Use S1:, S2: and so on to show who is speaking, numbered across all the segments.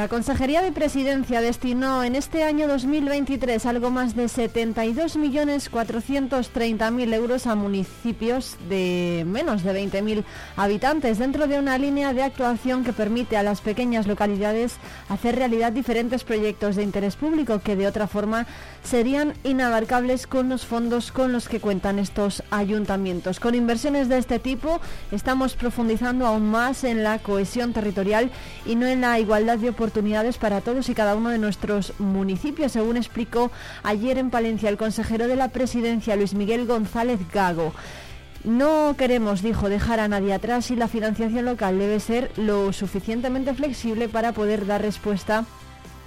S1: La Consejería de Presidencia destinó en este año 2023 algo más de 72.430.000 euros a municipios de menos de 20.000 habitantes dentro de una línea de actuación que permite a las pequeñas localidades hacer realidad diferentes proyectos de interés público que de otra forma serían inabarcables con los fondos con los que cuentan estos ayuntamientos. Con inversiones de este tipo estamos profundizando aún más en la cohesión territorial y no en la igualdad de oportunidades oportunidades para todos y cada uno de nuestros municipios, según explicó ayer en Palencia el consejero de la presidencia, Luis Miguel González Gago. No queremos, dijo, dejar a nadie atrás y la financiación local debe ser lo suficientemente flexible para poder dar respuesta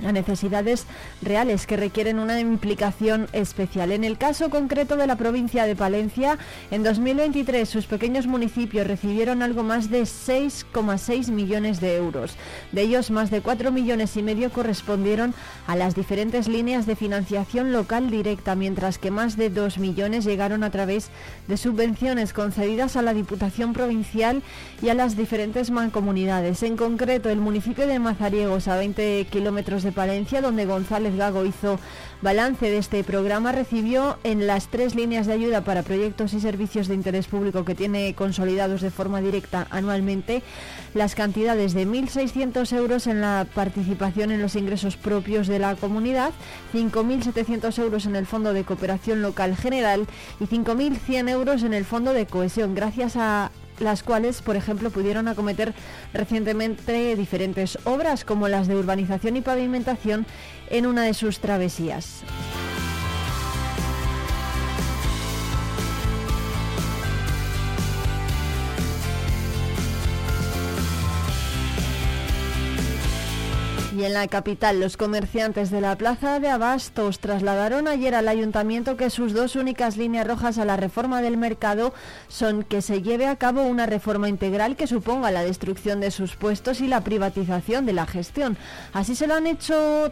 S1: a necesidades reales que requieren una implicación especial. En el caso concreto de la provincia de Palencia, en 2023 sus pequeños municipios recibieron algo más de 6,6 millones de euros. De ellos, más de 4 millones y medio correspondieron a las diferentes líneas de financiación local directa, mientras que más de 2 millones llegaron a través de subvenciones concedidas a la Diputación Provincial y a las diferentes mancomunidades. En concreto, el municipio de Mazariegos, a 20 kilómetros de Palencia, donde González Gago hizo balance de este programa, recibió en las tres líneas de ayuda para proyectos y servicios de interés público que tiene consolidados de forma directa anualmente las cantidades de 1.600 euros en la participación en los ingresos propios de la comunidad, 5.700 euros en el Fondo de Cooperación Local General y 5.100 euros en el Fondo de Cohesión, gracias a las cuales, por ejemplo, pudieron acometer recientemente diferentes obras como las de urbanización y pavimentación en una de sus travesías. En la capital, los comerciantes de la Plaza de Abastos trasladaron ayer al ayuntamiento que sus dos únicas líneas rojas a la reforma del mercado son que se lleve a cabo una reforma integral que suponga la destrucción de sus puestos y la privatización de la gestión. Así se lo han hecho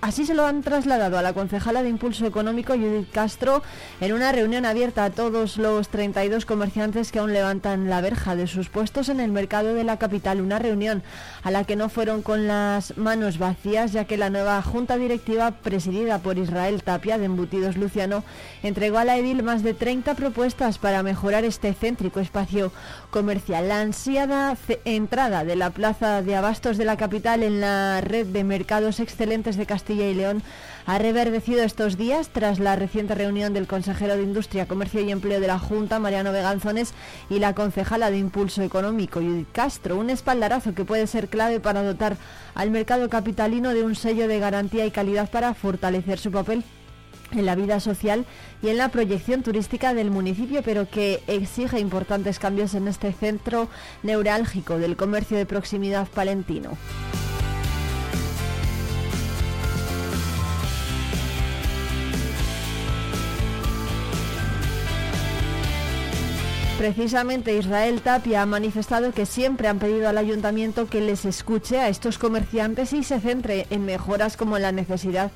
S1: Así se lo han trasladado a la concejala de Impulso Económico Judith Castro en una reunión abierta a todos los 32 comerciantes que aún levantan la verja de sus puestos en el mercado de la capital. Una reunión a la que no fueron con las manos vacías ya que la nueva junta directiva presidida por Israel Tapia de Embutidos Luciano entregó a la edil más de 30 propuestas para mejorar este céntrico espacio comercial. La ansiada entrada de la plaza de abastos de la capital en la red de mercados excelentes de Castilla Castilla y León ha reverdecido estos días tras la reciente reunión del consejero de Industria, Comercio y Empleo de la Junta, Mariano Veganzones, y la concejala de Impulso Económico, Judith Castro. Un espaldarazo que puede ser clave para dotar al mercado capitalino de un sello de garantía y calidad para fortalecer su papel en la vida social y en la proyección turística del municipio, pero que exige importantes cambios en este centro neurálgico del comercio de proximidad palentino. Precisamente Israel Tapia ha manifestado que siempre han pedido al ayuntamiento que les escuche a estos comerciantes y se centre en mejoras como la necesidad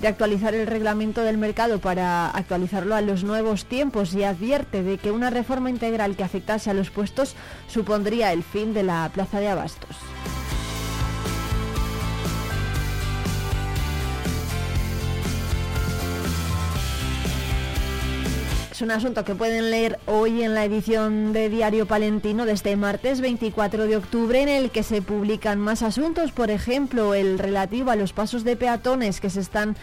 S1: de actualizar el reglamento del mercado para actualizarlo a los nuevos tiempos y advierte de que una reforma integral que afectase a los puestos supondría el fin de la plaza de abastos. Un asunto que pueden leer hoy en la edición de Diario Palentino de este martes 24 de octubre en el que se publican más asuntos, por ejemplo, el relativo a los pasos de peatones que se están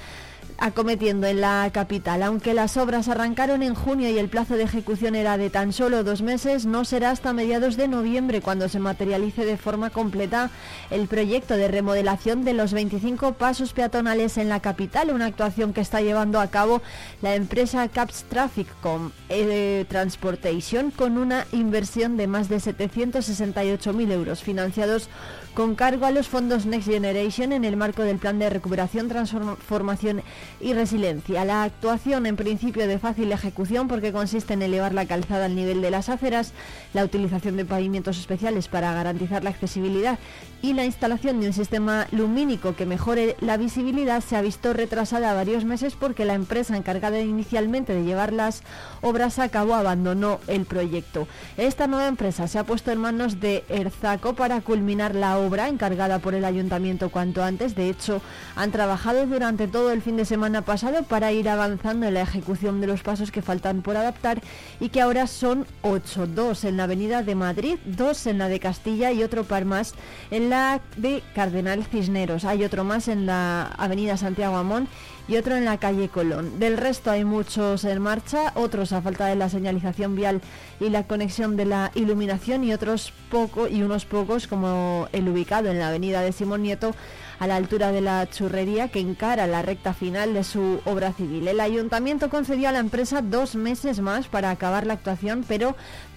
S1: acometiendo en la capital. Aunque las obras arrancaron en junio y el plazo de ejecución era de tan solo dos meses, no será hasta mediados de noviembre cuando se materialice de forma completa el proyecto de remodelación de los 25 pasos peatonales en la capital, una actuación que está llevando a cabo la empresa Caps Traffic Com eh, Transportation con una inversión de más de 768.000 euros financiados con cargo a los fondos Next Generation en el marco del Plan de Recuperación, Transformación y Resiliencia. La actuación, en principio de fácil ejecución, porque consiste en elevar la calzada al nivel de las aceras, la utilización de pavimentos especiales para garantizar la accesibilidad y la instalación de un sistema lumínico que mejore la visibilidad, se ha visto retrasada varios meses porque la empresa encargada inicialmente de llevar las obras a cabo abandonó el proyecto. Esta nueva empresa se ha puesto en manos de Erzaco para culminar la obra obra encargada por el ayuntamiento cuanto antes. De hecho, han trabajado durante todo el fin de semana pasado para ir avanzando en la ejecución de los pasos que faltan por adaptar y que ahora son ocho, dos en la avenida de Madrid, dos en la de Castilla y otro par más en la de Cardenal Cisneros. Hay otro más en la avenida Santiago Amón y otro en la calle Colón. Del resto hay muchos en marcha, otros a falta de la señalización vial y la conexión de la iluminación y otros poco y unos pocos como el ubicado en la avenida de Simón Nieto a la altura de la churrería que encara la recta final de su obra civil. El ayuntamiento concedió a la empresa dos meses más para acabar la actuación, pero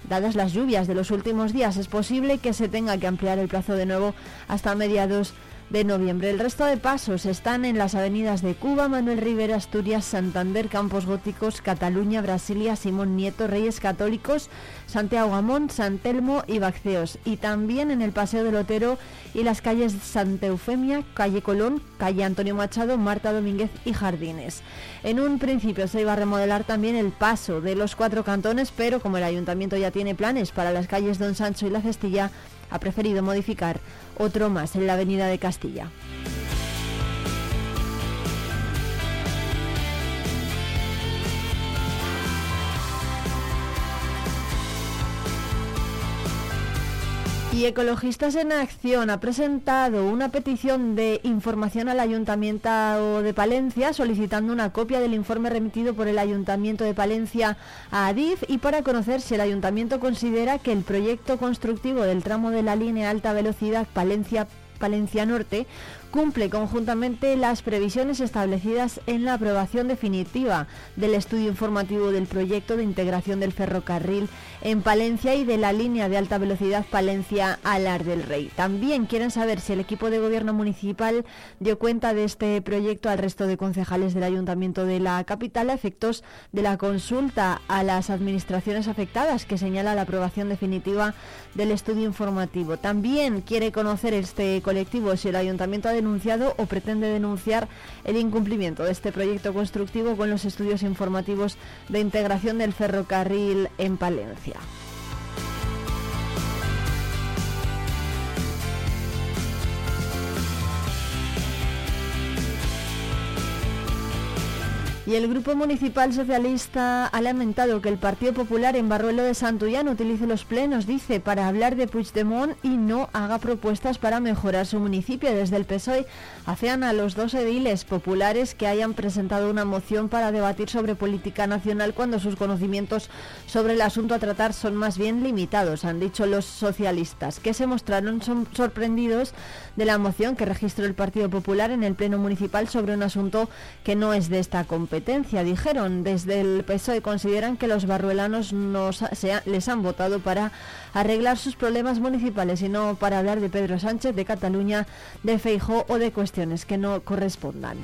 S1: dadas las lluvias de los últimos días es posible que se tenga que ampliar el plazo de nuevo hasta mediados de noviembre. El resto de pasos están en las avenidas de Cuba, Manuel Rivera, Asturias, Santander, Campos Góticos, Cataluña, Brasilia, Simón Nieto, Reyes Católicos, Santiago Amón, San Telmo y Bacceos. Y también en el Paseo del Otero y las calles Santa Eufemia, Calle Colón, Calle Antonio Machado, Marta Domínguez y Jardines. En un principio se iba a remodelar también el paso de los cuatro cantones, pero como el ayuntamiento ya tiene planes para las calles Don Sancho y La Cestilla, ha preferido modificar otro más en la Avenida de Castilla. Y Ecologistas en Acción ha presentado una petición de información al Ayuntamiento de Palencia solicitando una copia del informe remitido por el Ayuntamiento de Palencia a ADIF y para conocer si el Ayuntamiento considera que el proyecto constructivo del tramo de la línea alta velocidad Palencia Palencia Norte cumple conjuntamente las previsiones establecidas en la aprobación definitiva del estudio informativo del proyecto de integración del ferrocarril en Palencia y de la línea de alta velocidad Palencia-Alar del Rey. También quieren saber si el equipo de gobierno municipal dio cuenta de este proyecto al resto de concejales del ayuntamiento de la capital a efectos de la consulta a las administraciones afectadas que señala la aprobación definitiva del estudio informativo. También quiere conocer este colectivo si el ayuntamiento ha denunciado o pretende denunciar el incumplimiento de este proyecto constructivo con los estudios informativos de integración del ferrocarril en Palencia. Y el Grupo Municipal Socialista ha lamentado que el Partido Popular en Barruelo de Santullán utilice los plenos, dice, para hablar de Puigdemont y no haga propuestas para mejorar su municipio. Desde el PSOE hacían a los dos ediles populares que hayan presentado una moción para debatir sobre política nacional cuando sus conocimientos sobre el asunto a tratar son más bien limitados, han dicho los socialistas, que se mostraron sorprendidos de la moción que registró el Partido Popular en el Pleno Municipal sobre un asunto que no es de esta competencia dijeron. Desde el PSOE consideran que los barruelanos nos, les han votado para arreglar sus problemas municipales y no para hablar de Pedro Sánchez, de Cataluña, de Feijó o de cuestiones que no correspondan.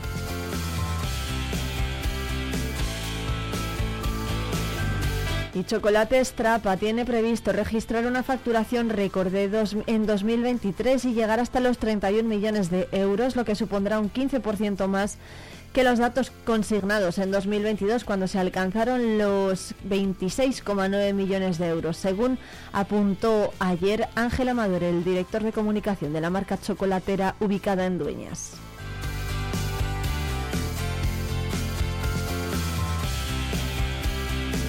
S1: Y Chocolate Strapa tiene previsto registrar una facturación récord en 2023 y llegar hasta los 31 millones de euros, lo que supondrá un 15% más que los datos consignados en 2022 cuando se alcanzaron los 26,9 millones de euros, según apuntó ayer Ángel Amador, el director de comunicación de la marca chocolatera ubicada en Dueñas.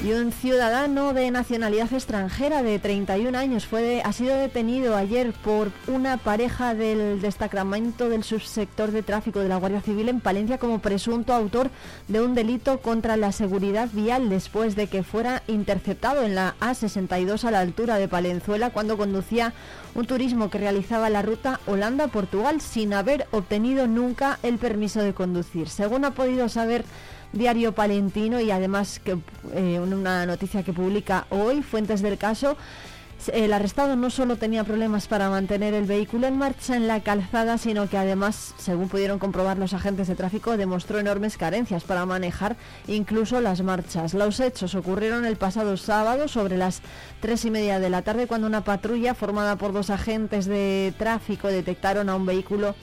S1: Un ciudadano de nacionalidad extranjera de 31 años fue ha sido detenido ayer por una pareja del destacamento del subsector de tráfico de la Guardia Civil en Palencia como presunto autor de un delito contra la seguridad vial después de que fuera interceptado en la A62 a la altura de Palenzuela cuando conducía un turismo que realizaba la ruta Holanda-Portugal sin haber obtenido nunca el permiso de conducir. Según ha podido saber Diario Palentino y además que eh, una noticia que publica hoy, fuentes del caso, el arrestado no solo tenía problemas para mantener el vehículo en marcha en la calzada, sino que además, según pudieron comprobar los agentes de tráfico, demostró enormes carencias para manejar incluso las marchas. Los hechos ocurrieron el pasado sábado sobre las tres y media de la tarde cuando una patrulla formada por dos agentes de tráfico detectaron a un vehículo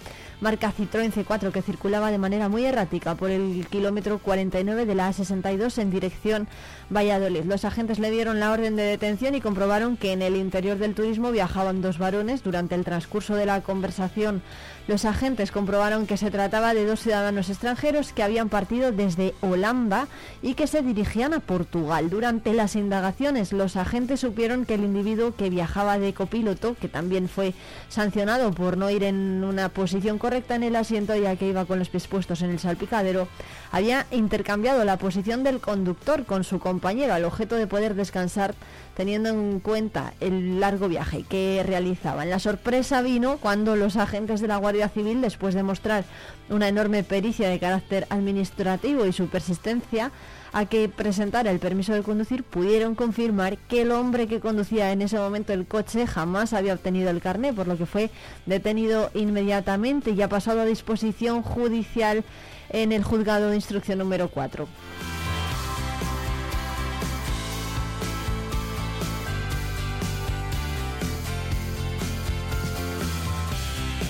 S1: marca Citroën C4 que circulaba de manera muy errática por el kilómetro 49 de la A62 en dirección Valladolid. Los agentes le dieron la orden de detención y comprobaron que en el interior del turismo viajaban dos varones. Durante el transcurso de la conversación, los agentes comprobaron que se trataba de dos ciudadanos extranjeros que habían partido desde Holanda y que se dirigían a Portugal. Durante las indagaciones, los agentes supieron que el individuo que viajaba de copiloto, que también fue sancionado por no ir en una posición correcta en el asiento ya que iba con los pies puestos en el salpicadero, había intercambiado la posición del conductor con su compañero al objeto de poder descansar teniendo en cuenta el largo viaje que realizaban. La sorpresa vino cuando los agentes de la Guardia Civil, después de mostrar una enorme pericia de carácter administrativo y su persistencia a que presentara el permiso de conducir, pudieron confirmar que el hombre que conducía en ese momento el coche jamás había obtenido el carné, por lo que fue detenido inmediatamente y ha pasado a disposición judicial en el juzgado de instrucción número 4.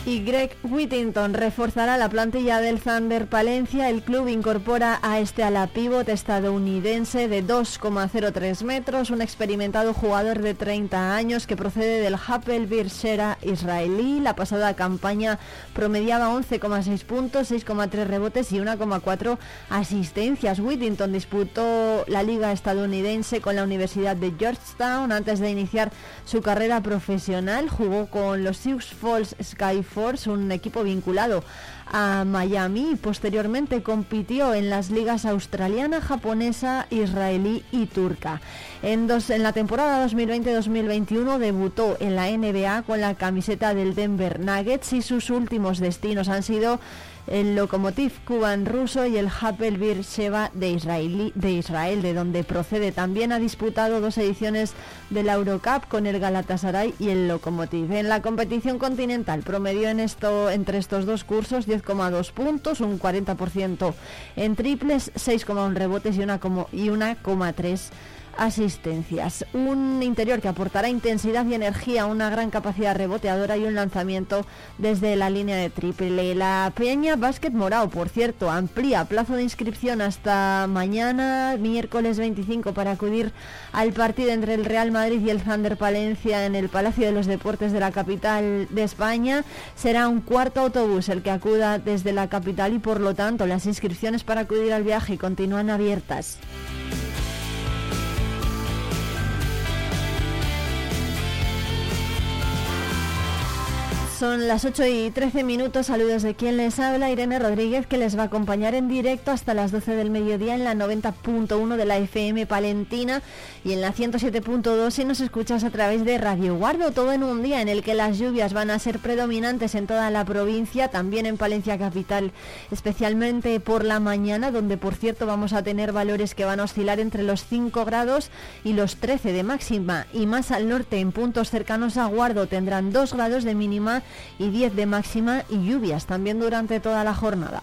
S1: Y Greg Whittington reforzará la plantilla del Thunder Palencia. El club incorpora a este ala pívot estadounidense de 2,03 metros, un experimentado jugador de 30 años que procede del Happel Birshera israelí. La pasada campaña promediaba 11,6 puntos, 6,3 rebotes y 1,4 asistencias. Whittington disputó la liga estadounidense con la Universidad de Georgetown antes de iniciar su carrera profesional. Jugó con los Sioux Falls Skyforce Un equipo vinculado a Miami y posteriormente compitió en las ligas australiana, japonesa, israelí y turca. En, dos, en la temporada 2020-2021 debutó en la NBA con la camiseta del Denver Nuggets y sus últimos destinos han sido el Lokomotiv Kuban ruso y el Hapoel Beersheba de, de Israel, de donde procede. También ha disputado dos ediciones de la Eurocup con el Galatasaray y el Lokomotiv. En la competición continental promedió en esto, entre estos dos cursos 10,2 puntos, un 40% en triples, 6,1 rebotes y 1,3 asistencias. Un interior que aportará intensidad y energía, una gran capacidad reboteadora y un lanzamiento desde la línea de triple. La Peña Básquet Morao, por cierto, amplía plazo de inscripción hasta mañana, miércoles 25, para acudir al partido entre el Real Madrid y el Thunder Palencia en el Palacio de los Deportes de la capital de España. Será un cuarto autobús el que acuda desde la capital y por lo tanto las inscripciones para acudir al viaje continúan abiertas. Son las 8 y 13 minutos. Saludos de quien les habla, Irene Rodríguez, que les va a acompañar en directo hasta las 12 del mediodía en la 90.1 de la FM Palentina y en la 107.2 si nos escuchas a través de Radio Guardo. Todo en un día en el que las lluvias van a ser predominantes en toda la provincia, también en Palencia Capital, especialmente por la mañana, donde por cierto vamos a tener valores que van a oscilar entre los 5 grados y los 13 de máxima. Y más al norte, en puntos cercanos a Guardo, tendrán 2 grados de mínima y 10 de máxima y lluvias también durante toda la jornada.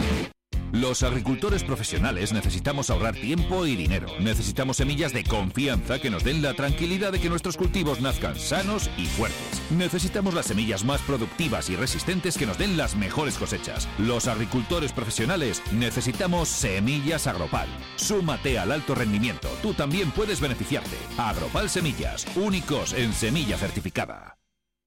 S2: Los agricultores profesionales necesitamos ahorrar tiempo y dinero. Necesitamos semillas de confianza que nos den la tranquilidad de que nuestros cultivos nazcan sanos y fuertes. Necesitamos las semillas más productivas y resistentes que nos den las mejores cosechas. Los agricultores profesionales necesitamos semillas Agropal. Súmate al alto rendimiento. Tú también puedes beneficiarte. Agropal Semillas, únicos en semilla certificada.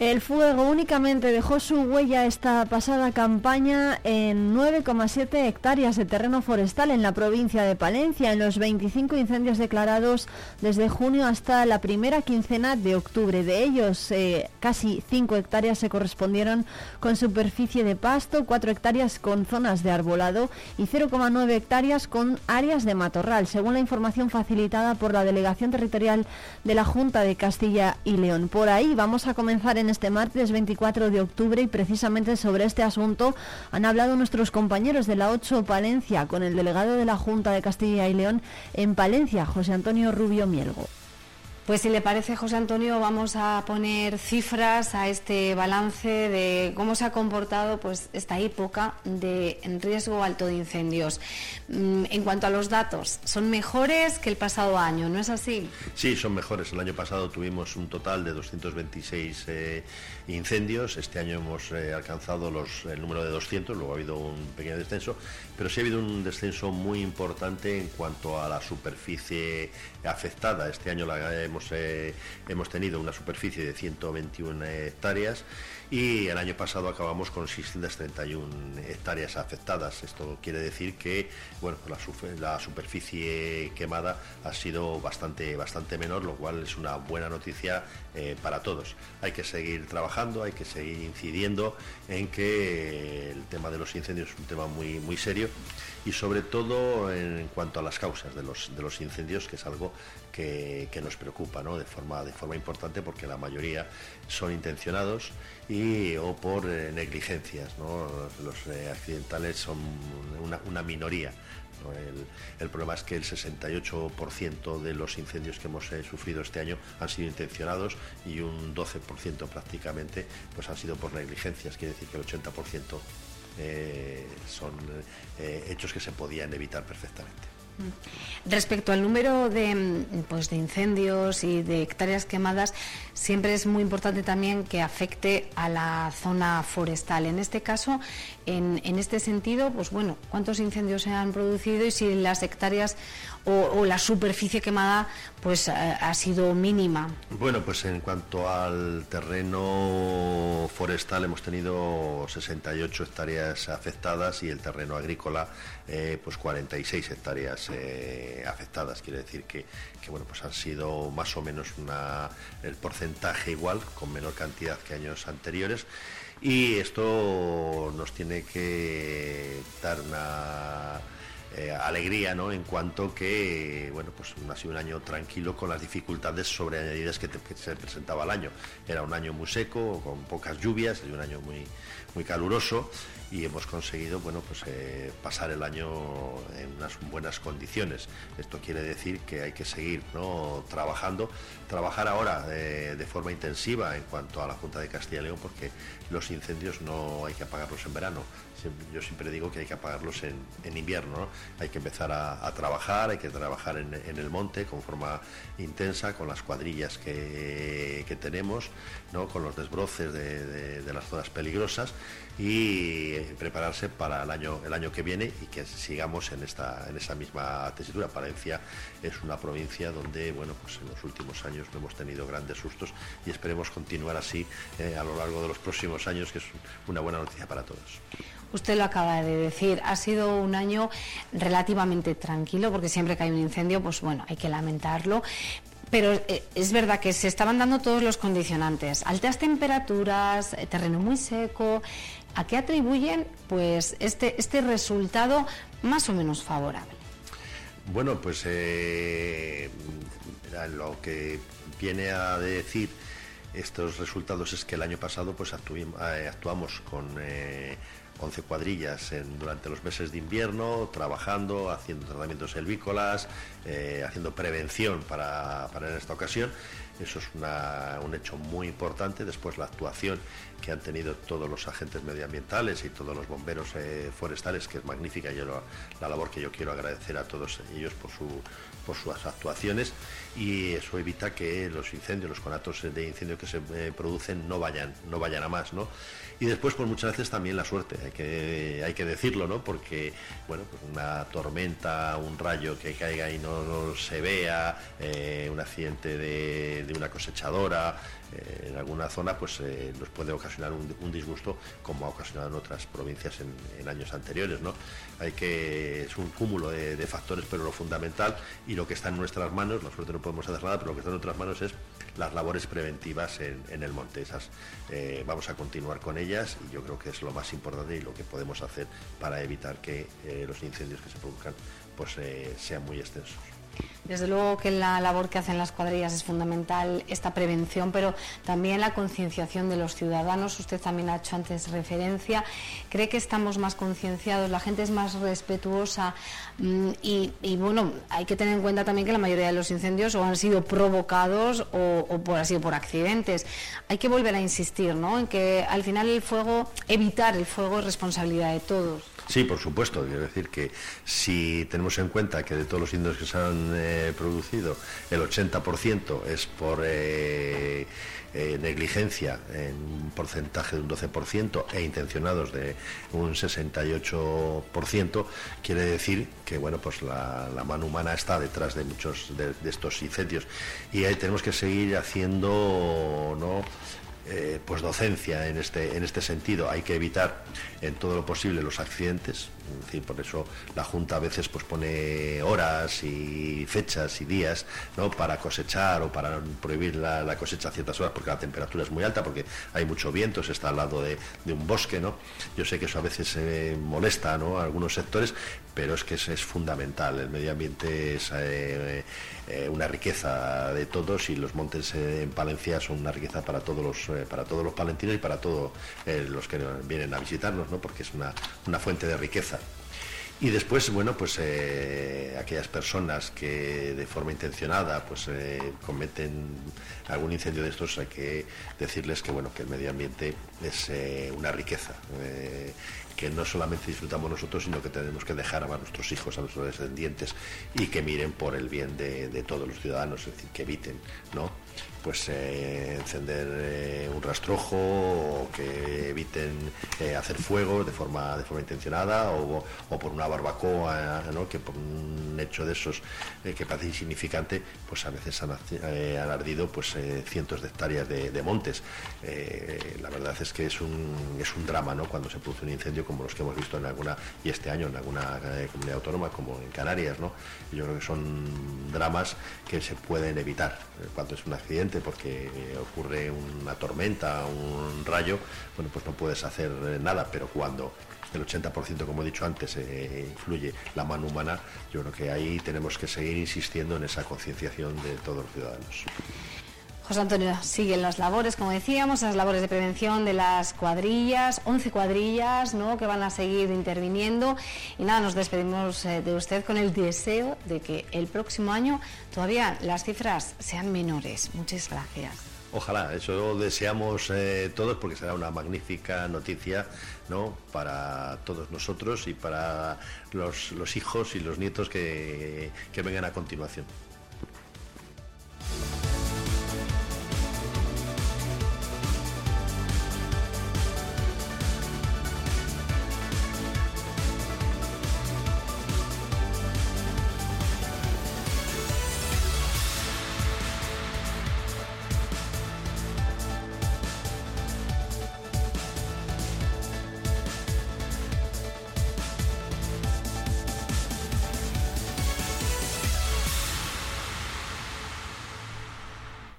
S1: El fuego únicamente dejó su huella esta pasada campaña en 9,7 hectáreas de terreno forestal en la provincia de Palencia, en los 25 incendios declarados desde junio hasta la primera quincena de octubre. De ellos, eh, casi 5 hectáreas se correspondieron con superficie de pasto, 4 hectáreas con zonas de arbolado y 0,9 hectáreas con áreas de matorral, según la información facilitada por la Delegación Territorial de la Junta de Castilla y León. Por ahí vamos a comenzar en este martes 24 de octubre y precisamente sobre este asunto han hablado nuestros compañeros de la 8 Palencia con el delegado de la Junta de Castilla y León en Palencia, José Antonio Rubio Mielgo.
S3: Pues si le parece, José Antonio, vamos a poner cifras a este balance de cómo se ha comportado pues, esta época de riesgo alto de incendios. Mm, en cuanto a los datos, son mejores que el pasado año, ¿no es así?
S4: Sí, son mejores. El año pasado tuvimos un total de 226 eh, incendios. Este año hemos eh, alcanzado los, el número de 200, luego ha habido un pequeño descenso, pero sí ha habido un descenso muy importante en cuanto a la superficie afectada. Este año la hemos, eh, hemos tenido una superficie de 121 hectáreas y el año pasado acabamos con 631 hectáreas afectadas. Esto quiere decir que bueno, la, superficie quemada ha sido bastante, bastante menor, lo cual es una buena noticia eh, para todos. Hay que seguir trabajando, hay que seguir incidiendo en que el tema de los incendios es un tema muy, muy serio y sobre todo en cuanto a las causas de los, de los incendios, que es algo que, nos preocupa de, forma, de forma importante porque la mayoría son intencionados y o por eh, negligencias. Los eh, accidentales son una, minoría. El, problema es que el 68% de los incendios que hemos eh, sufrido este año han sido intencionados y un 12% prácticamente pues han sido por negligencias, quiere decir que el 80% son hechos que se podían evitar perfectamente.
S3: Mm. Respecto al número de, mm, pues, de incendios y de hectáreas quemadas, siempre es muy importante también que afecte a la zona forestal. En este caso, en, este sentido, pues bueno, ¿cuántos incendios se han producido y si las hectáreas o, la superficie quemada pues ha sido mínima?
S4: Bueno, pues en cuanto al terreno forestal hemos tenido 68 hectáreas afectadas y el terreno agrícola eh, pues 46 hectáreas eh, afectadas. Quiere decir que, bueno, pues han sido más o menos el porcentaje igual, con menor cantidad que años anteriores. Y esto nos tiene que dar una eh, alegría, ¿no? En cuanto que, bueno, pues ha sido un año tranquilo con las dificultades sobreañadidas que, que se presentaba el año. Era un año muy seco, con pocas lluvias, y un año muy, muy caluroso y hemos conseguido bueno, pues, eh, pasar el año en unas buenas condiciones. Esto quiere decir que hay que seguir ¿no? trabajando, trabajar ahora eh, de forma intensiva en cuanto a la Junta de Castilla y León, porque los incendios no hay que apagarlos en verano, yo siempre digo que hay que apagarlos en, invierno, hay que empezar a, trabajar, hay que trabajar en, el monte con forma intensa, con las cuadrillas que, tenemos, con los desbroces de, las zonas peligrosas y prepararse para el año, el año que viene y que sigamos en, esta, en esa misma tesitura. Palencia es una provincia donde bueno, pues en los últimos años no hemos tenido grandes sustos y esperemos continuar así eh, a lo largo de los próximos años, que es una buena noticia para todos.
S3: Usted lo acaba de decir, ha sido un año relativamente tranquilo, porque siempre que hay un incendio, pues bueno, hay que lamentarlo. Pero eh, es verdad que se estaban dando todos los condicionantes, altas temperaturas, eh, terreno muy seco. ¿A qué atribuyen pues este, este resultado más o menos favorable?
S4: Bueno, pues eh, lo que viene a decir estos resultados es que el año pasado pues actuamos con 11 cuadrillas durante los meses de invierno, trabajando, haciendo tratamientos selvícolas, eh, haciendo prevención para, en esta ocasión. Eso es un hecho muy importante. Después la actuación que han tenido todos los agentes medioambientales y todos los bomberos eh, forestales, que es magnífica. Yo la labor que yo quiero agradecer a todos ellos por, su, por sus actuaciones y eso evita que los incendios, los conatos de incendio que se eh, producen no vayan, no vayan a más, ¿no? Y después, pues muchas veces también la suerte, hay que, hay que decirlo, ¿no? Porque, bueno, pues una tormenta, un rayo que caiga y no, se vea, eh, un accidente de, una cosechadora, eh, en alguna zona, pues eh, nos puede ocasionar un, disgusto, como ha ocasionado en otras provincias en, años anteriores, ¿no? Hay que, es un cúmulo de, factores, pero lo fundamental y lo que está en nuestras manos, la suerte no podemos hacer nada, pero lo que está en nuestras manos es las labores preventivas en, el monte. Esas vamos a continuar con ellas y yo creo que es lo más importante y lo que podemos hacer para evitar que eh, los incendios que se produzcan pues, eh, sean muy extensos.
S3: Desde luego que la labor que hacen las cuadrillas es fundamental, esta prevención, pero también la concienciación de los ciudadanos. Usted también ha hecho antes referencia. ¿Cree que estamos más concienciados, la gente es más respetuosa? Mm, y, bueno, hay que tener en cuenta también que la mayoría de los incendios o han sido provocados o, o sido por accidentes. Hay que volver a insistir ¿no? en que al final el fuego, evitar el fuego es responsabilidad de todos.
S4: Sí, por supuesto. Quiero decir que si tenemos en cuenta que de todos los incendios que se han eh, producido, el 80% es por eh, eh, negligencia en un porcentaje de un 12% e intencionados de un 68%, quiere decir que bueno, pues la, mano humana está detrás de muchos de, de estos incendios y ahí tenemos que seguir haciendo ¿no? Eh, pues docencia en este, en este sentido. Hay que evitar en todo lo posible los accidentes. Por eso la Junta a veces pues pone horas y fechas y días ¿no? para cosechar o para prohibir la, cosecha a ciertas horas porque la temperatura es muy alta, porque hay mucho viento, se está al lado de, un bosque. ¿no? Yo sé que eso a veces molesta a algunos sectores, pero es que es, es fundamental. El medio ambiente es eh, eh, una riqueza de todos y los montes en Palencia son una riqueza para todos los, eh, para todos los palentinos y para todos los que vienen a visitarnos, ¿no? porque es una, una fuente de riqueza. Y después, bueno, pues aquellas personas que de forma intencionada pues cometen algún incendio de estos, hay que decirles que bueno, que el medio ambiente es una riqueza que no solamente disfrutamos nosotros, sino que tenemos que dejar a nuestros hijos, a nuestros descendientes y que miren por el bien de, de todos los ciudadanos, es decir, que eviten, ¿no? Pues eh, encender eh, un rastrojo o que eviten eh, hacer fuego de forma de forma intencionada o, por una barbacoa que por un hecho de esos que parece insignificante pues a veces han, ardido pues cientos de hectáreas de, montes la verdad es que es un es un drama ¿no? cuando se produce un incendio como los que hemos visto en alguna y este año en alguna comunidad autónoma como en Canarias ¿no? yo creo que son dramas que se pueden evitar cuando es un accidente porque ocurre una tormenta, un rayo, bueno, pues no puedes hacer eh, nada, pero cuando el 80%, como he dicho antes, eh, influye la mano humana, yo creo que ahí tenemos que seguir insistiendo en esa concienciación de todos los ciudadanos.
S3: José Antonio, siguen las labores, como decíamos, las labores de prevención de las cuadrillas, 11 cuadrillas ¿no? que van a seguir interviniendo. Y nada, nos despedimos eh, de usted con el deseo de que el próximo año todavía las cifras sean menores. Muchas gracias.
S4: Ojalá, eso deseamos eh, todos porque será una magnífica noticia ¿no? para todos nosotros y para los, los hijos y los nietos que, que vengan a continuación.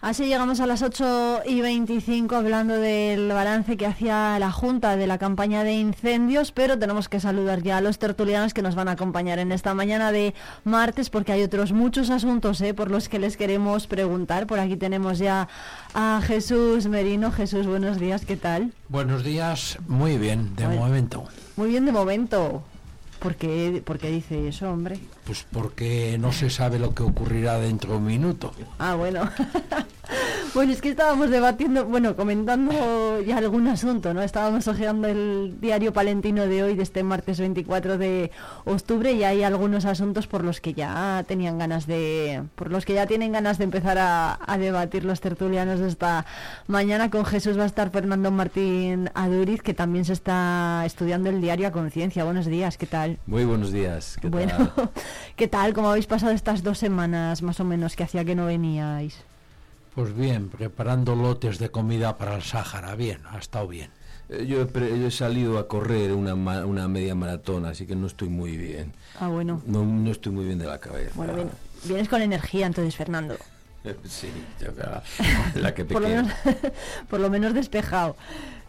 S1: Así llegamos a las 8 y 25 hablando del balance que hacía la Junta de la campaña de incendios, pero tenemos que saludar ya a los tertulianos que nos van a acompañar en esta mañana de martes porque hay otros muchos asuntos ¿eh? por los que les queremos preguntar. Por aquí tenemos ya a Jesús Merino. Jesús, buenos días, ¿qué tal?
S5: Buenos días, muy bien, de momento.
S1: Muy bien de momento. ¿Por qué, ¿Por qué dice eso, hombre?
S5: Pues porque no se sabe lo que ocurrirá dentro de un minuto.
S1: Ah, bueno. Bueno, es que estábamos debatiendo, bueno, comentando ya algún asunto, ¿no? Estábamos ojeando el diario palentino de hoy, de este martes 24 de octubre, y hay algunos asuntos por los que ya tenían ganas de, por los que ya tienen ganas de empezar a, debatir los tertulianos de esta mañana. Con Jesús va a estar Fernando Martín Aduriz, que también se está estudiando el diario a conciencia. Buenos días, ¿qué tal?
S6: Muy buenos días.
S1: ¿qué bueno, ¿qué tal? ¿Cómo habéis pasado estas dos semanas más o menos que hacía que no veníais?
S5: Pues bien, preparando lotes de comida para el Sáhara, bien, ha estado bien.
S6: Eh, yo, he, salido a correr una, una, media maratón, así que no estoy muy bien.
S1: Ah, bueno.
S6: No, no estoy muy bien de la cabeza.
S1: Bueno, bien. vienes con energía entonces, Fernando.
S6: sí, la que
S1: por, lo menos, por lo menos despejado.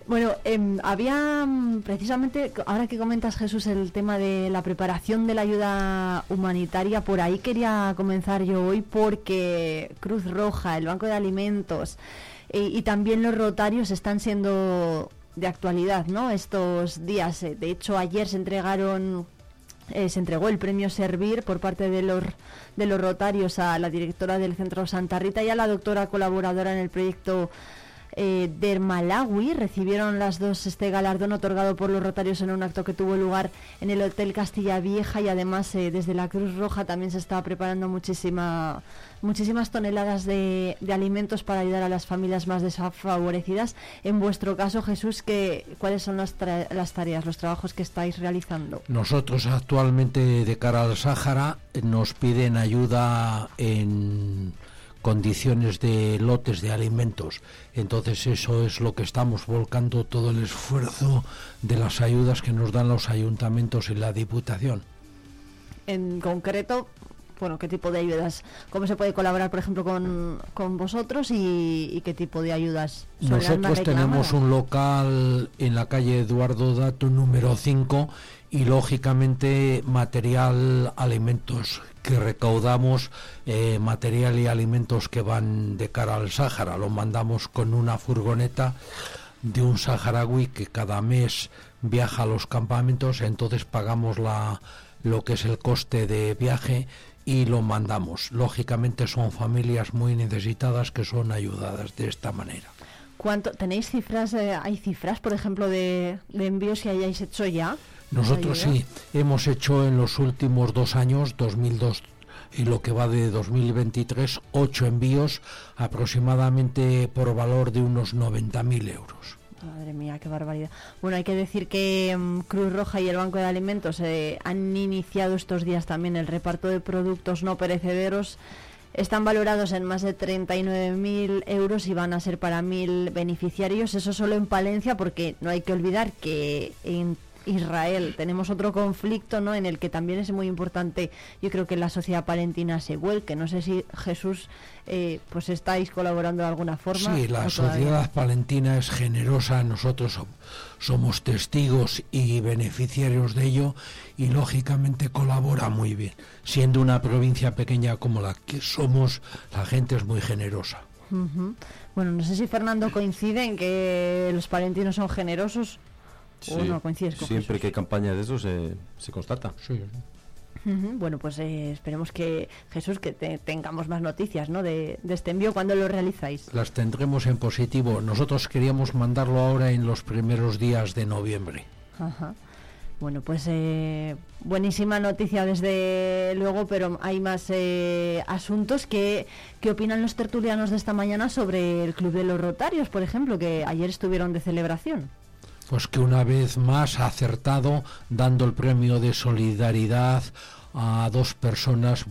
S1: Bueno, em, había mm, precisamente, ahora que comentas Jesús el tema de la preparación de la ayuda humanitaria, por ahí quería comenzar yo hoy porque Cruz Roja, el Banco de Alimentos eh, y también los Rotarios están siendo de actualidad, ¿no? Estos días, eh, de hecho ayer se entregaron eh, se entregó el premio Servir por parte de los, de los Rotarios a la directora del Centro Santa Rita y a la doctora colaboradora en el proyecto eh, de Malawi recibieron las dos este galardón otorgado por los Rotarios en un acto que tuvo lugar en el Hotel Castilla Vieja y además eh, desde la Cruz Roja también se está preparando muchísima, muchísimas toneladas de, alimentos para ayudar a las familias más desfavorecidas. En vuestro caso, Jesús, ¿qué, ¿cuáles son las, las tareas, los trabajos que estáis realizando?
S5: Nosotros actualmente de cara al Sáhara nos piden ayuda en condiciones de lotes de alimentos. Entonces eso es lo que estamos volcando todo el esfuerzo de las ayudas que nos dan los ayuntamientos y la Diputación.
S1: En concreto, bueno, ¿qué tipo de ayudas? ¿Cómo se puede colaborar, por ejemplo, con, vosotros y, qué tipo de ayudas?
S5: Nosotros tenemos un local en la calle Eduardo Dato número 5 y lógicamente material, alimentos que recaudamos eh, material y alimentos que van de cara al Sáhara. Lo mandamos con una furgoneta de un saharaui que cada mes viaja a los campamentos, entonces pagamos lo que es el coste de viaje y lo mandamos. Lógicamente son familias muy necesitadas que son ayudadas de esta manera.
S1: ¿Cuánto, ¿Tenéis cifras, eh, hay cifras, por ejemplo, de envíos que hayáis hecho ya?
S5: Nosotros sí, hemos hecho en los últimos dos años, 2002 y lo que va de 2023, ocho envíos aproximadamente por valor de unos 90.000 euros.
S1: Madre mía, qué barbaridad. Bueno, hay que decir que mm, Cruz Roja y el Banco de Alimentos eh, han iniciado estos días también el reparto de productos no perecederos. Están valorados en más de 39.000 euros y van a ser para 1.000 beneficiarios. Eso solo en Palencia, porque no hay que olvidar que en Israel. Tenemos otro conflicto, ¿no? En el que también es muy importante, yo creo que la sociedad palentina se vuelque. No sé si Jesús, eh, pues estáis colaborando de alguna forma.
S5: Sí, la sociedad palentina es generosa. Nosotros somos testigos y beneficiarios de ello y lógicamente colabora muy bien. Siendo una provincia pequeña como la que somos, la gente es muy generosa.
S1: Bueno, no sé si Fernando coincide en que los palentinos son generosos o no coincides con
S6: Siempre que hay campaña de eso se, se constata.
S5: Sí.
S1: Bueno, pues eh, esperemos que Jesús, que tengamos más noticias ¿no? de, de, este envío. ¿Cuándo lo realizáis?
S5: Las tendremos en positivo. Nosotros queríamos mandarlo ahora en los primeros días de noviembre.
S1: Ajá. Bueno, pues eh, buenísima noticia desde luego, pero hay más eh, asuntos. que ¿Qué opinan los tertulianos de esta mañana sobre el Club de los Rotarios, por ejemplo, que ayer estuvieron de celebración?
S5: Pues que una vez más ha acertado dando el premio de solidaridad a dos personas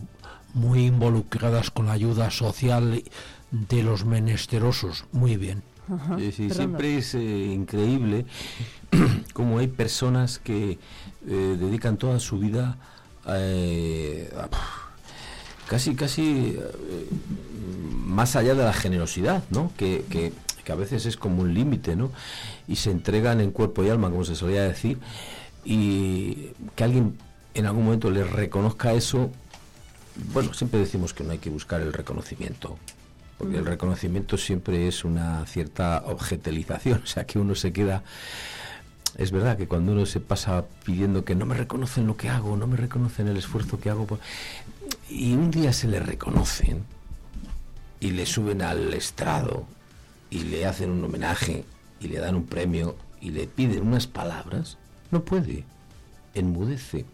S5: muy involucradas con la ayuda social de los menesterosos. Muy bien.
S6: sí, siempre es eh, increíble como hay personas que eh, dedican toda su vida eh, casi, casi eh, más allá de la generosidad, ¿no? Que, que, a veces es como un límite, ¿no? Y se entregan en cuerpo y alma, como se solía decir, y que alguien en algún momento les reconozca eso, bueno, siempre decimos que no hay que buscar el reconocimiento, porque el reconocimiento siempre es una cierta objetelización, o sea que uno se queda es verdad que cuando uno se pasa pidiendo que no me reconocen lo que hago, no me reconocen el esfuerzo que hago, pues, y un día se le reconocen y le suben al estrado y le hacen un homenaje y le dan un premio y le piden unas palabras, no puede, enmudece.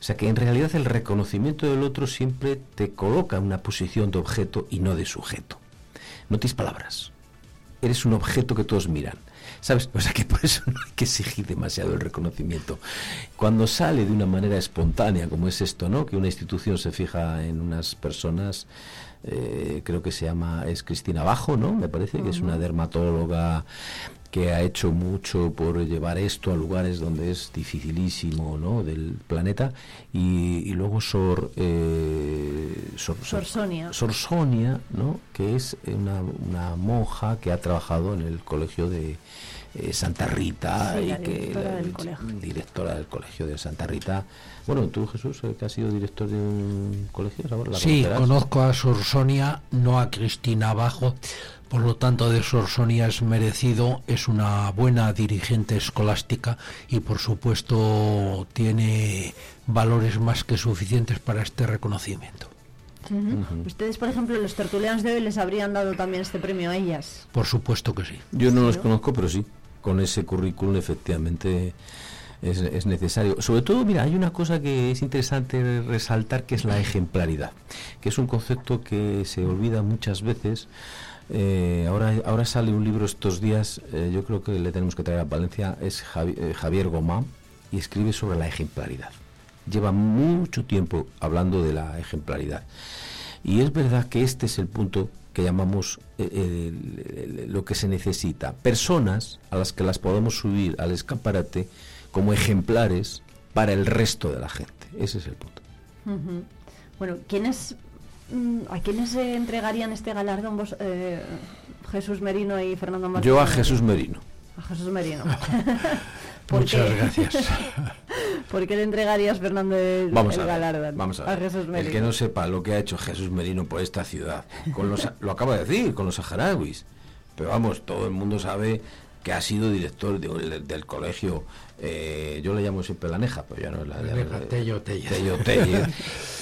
S6: O sea que en realidad el reconocimiento del otro siempre te coloca en una posición de objeto y no de sujeto. No tienes palabras. Eres un objeto que todos miran. ¿Sabes? O sea que por eso no hay que exigir demasiado el reconocimiento. Cuando sale de una manera espontánea, como es esto, ¿no? Que una institución se fija en unas personas, eh, creo que se llama, es Cristina Bajo, ¿no? Me parece que es una dermatóloga que ha hecho mucho por llevar esto a lugares donde es dificilísimo ¿no? del planeta y, luego Sor, eh, Sor, Sonia, ¿no? que es una, una monja que ha trabajado en el colegio de eh, Santa Rita y que
S1: directora, del colegio.
S6: directora del colegio de Santa Rita. Bueno, tú Jesús, eh, que has sido director de un colegio,
S5: ¿La sí, conozco a Sor Sonia, no a Cristina Abajo. Por lo tanto, de Sor Sonia es merecido, es una buena dirigente escolástica y por supuesto tiene valores más que suficientes para este reconocimiento.
S1: Ustedes, por ejemplo, los tertulianos de hoy les habrían dado también este premio a ellas.
S5: Por supuesto que sí.
S6: Yo no los conozco, pero sí con ese currículum efectivamente es, necesario. Sobre todo, mira, hay una cosa que es interesante resaltar que es la ejemplaridad, que es un concepto que se olvida muchas veces. Eh, ahora, ahora sale un libro estos días, eh, yo creo que le tenemos que traer a Valencia, es eh, Javier Gomá y escribe sobre la ejemplaridad. Lleva mucho tiempo hablando de la ejemplaridad. Y es verdad que este es el punto que llamamos lo que se necesita. Personas a las que las podemos subir al escaparate como ejemplares para el resto de la gente. Ese es el punto.
S1: Bueno, ¿quiénes, mm, ¿a quiénes se entregarían este galardón vos, eh, Jesús Merino y Fernando Martínez?
S6: Yo a Jesús Merino.
S1: A Jesús Merino.
S5: Muchas gracias.
S1: ¿Por qué le entregarías, Fernando, el, vamos a
S6: galardón vamos a, Jesús Merino? El que no sepa lo que ha hecho Jesús Merino por esta ciudad, con los, lo acaba de decir, con los saharauis. Pero vamos, todo el mundo sabe que ha sido director del colegio, eh, yo le llamo siempre la neja, pero ya no es la,
S5: neja. Tello Tello.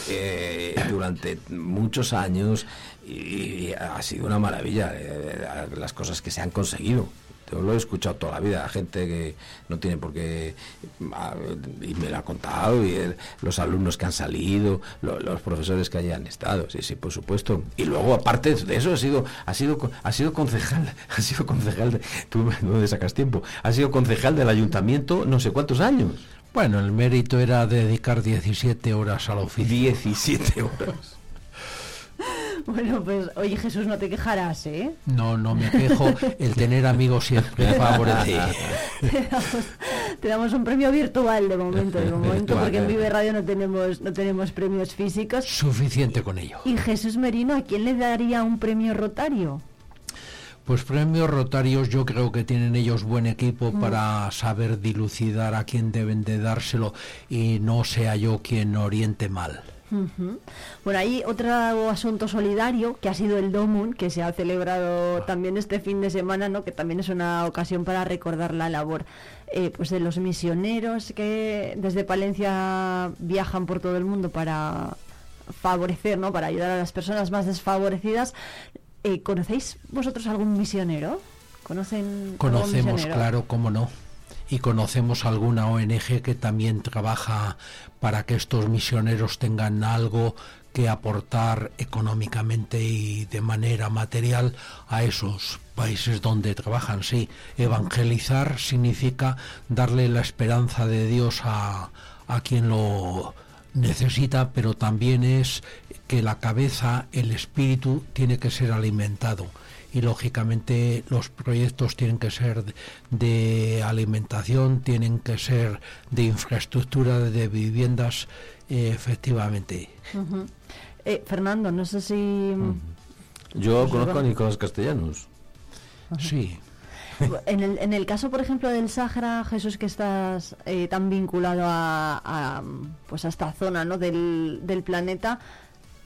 S6: Eh, durante muchos años y, ha sido una maravilla eh, las cosas que se han conseguido lo he escuchado toda la vida, gente que no tiene por qué, y me lo ha contado, y los alumnos que han salido, los profesores que hayan estado, sí, sí, por supuesto. Y luego, aparte de eso, ha sido, ha sido, ha sido concejal, ha sido concejal, de, tú dónde sacas tiempo, ha sido concejal del ayuntamiento no sé cuántos años.
S5: Bueno, el mérito era dedicar 17 horas a la oficina.
S6: 17 horas.
S1: Bueno, pues oye Jesús, no te quejarás, ¿eh?
S5: No, no me quejo. El tener amigos siempre favorece.
S1: te, damos, Te damos un premio virtual de momento, de momento, porque en Vive Radio no tenemos, no tenemos premios físicos.
S5: Suficiente con ello.
S1: Y Jesús Merino, ¿a quién le daría un premio Rotario?
S5: Pues premios rotarios yo creo que tienen ellos buen equipo
S1: Mm.
S5: para saber dilucidar a quién deben de dárselo y no sea yo quien oriente mal.
S1: Ujú. Bueno, hay otro asunto solidario que ha sido el Domun, que se ha celebrado también este fin de semana, ¿no? que también es una ocasión para recordar la labor eh, pues de los misioneros que desde Palencia viajan por todo el mundo para favorecer, ¿no? para ayudar a las personas más desfavorecidas. Eh, ¿Conocéis vosotros algún misionero? ¿Conocen
S5: Conocemos,
S1: misionero?
S5: claro, cómo no. Y conocemos alguna ONG que también trabaja para que estos misioneros tengan algo que aportar económicamente y de manera material a esos países donde trabajan. Sí, evangelizar significa darle la esperanza de Dios a, a quien lo necesita, pero también es que la cabeza, el espíritu, tiene que ser alimentado y lógicamente los proyectos tienen que ser de, alimentación, tienen que ser de infraestructura, de viviendas, eh, efectivamente.
S1: Eh, Fernando, no sé si...
S6: Yo
S1: Pues
S6: conozco a. Nicolás Castellanos.
S5: Sí.
S1: En el, en el caso, por ejemplo, del Sáhara, Jesús, que estás eh, tan vinculado a, a, pues a esta zona ¿no? del, del planeta,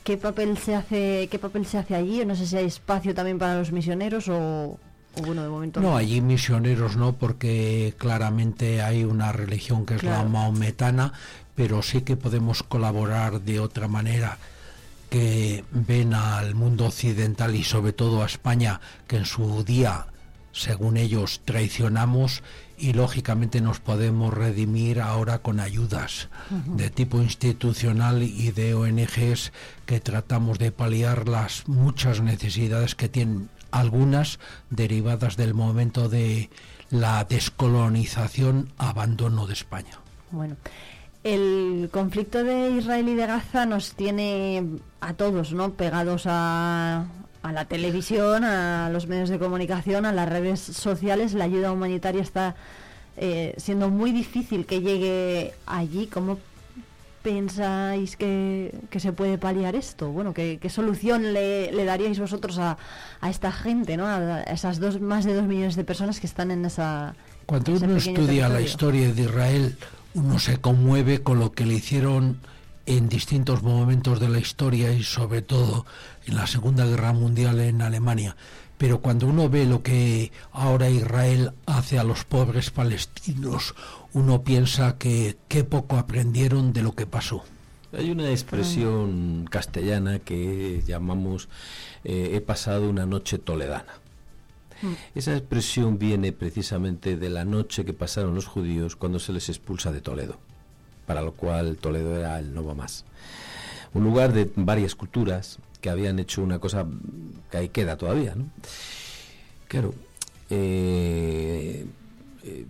S1: ¿qué papel se hace qué papel se hace allí? No sé si hay espacio también para los misioneros o, o bueno, de momento
S5: No, allí misioneros no, porque claramente hay una religión que es la maometana, pero sí que podemos colaborar de otra manera que ven al mundo occidental y sobre todo a España, que en su día, según ellos, traicionamos y lógicamente nos podemos redimir ahora con ayudas de tipo institucional y de ONGs que tratamos de paliar las muchas necesidades que tienen algunas derivadas del momento de la descolonización, abandono de España.
S1: Bueno, el conflicto de Israel y de Gaza nos tiene a todos, ¿no? Pegados a, a la televisión, a los medios de comunicación, a las redes sociales. La ayuda humanitaria está eh, siendo muy difícil que llegue allí. ¿Cómo pensáis que, que se puede paliar esto? Bueno, ¿qué, qué solución le, le daríais vosotros a, a esta gente, ¿no? A esas dos, más de dos millones de personas que están en esa...
S5: Cuando uno estudia la historia de Israel, uno se conmueve con lo que le hicieron en distintos momentos de la historia y sobre todo en la Segunda Guerra Mundial en Alemania. Pero cuando uno ve lo que ahora Israel hace a los pobres palestinos, uno piensa que qué poco aprendieron de lo que pasó.
S6: Hay una expresión castellana que llamamos eh, he pasado una noche toledana. Esa expresión viene precisamente de la noche que pasaron los judíos cuando se les expulsa de Toledo, para lo cual Toledo era el no va más. Un lugar de varias culturas que habían hecho una cosa que ahí queda todavía, ¿no? Claro, eh, eh,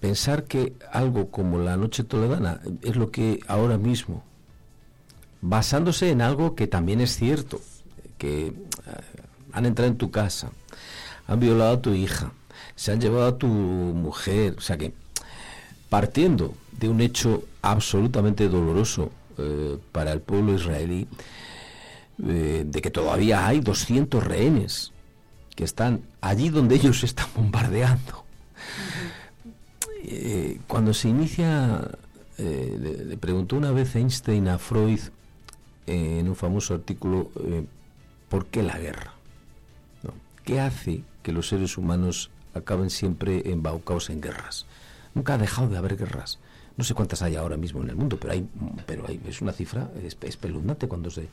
S6: pensar que algo como la noche toledana es lo que ahora mismo, basándose en algo que también es cierto, que eh, han entrado en tu casa, han violado a tu hija, se han llevado a tu mujer, o sea que partiendo de un hecho absolutamente doloroso eh, para el pueblo israelí, eh, de que todavía hay 200 rehenes que están allí donde ellos están bombardeando. Eh, cuando se inicia, le, preguntó una vez Einstein a Freud en un famoso artículo, ¿por qué la guerra? ¿Qué hace que los seres humanos acaben siempre embaucados en guerras? Nunca ha dejado de haber guerras. No sé cuántas hay ahora mismo en el mundo, pero hay, pero hay, es una cifra espe- espeluznante cuando se,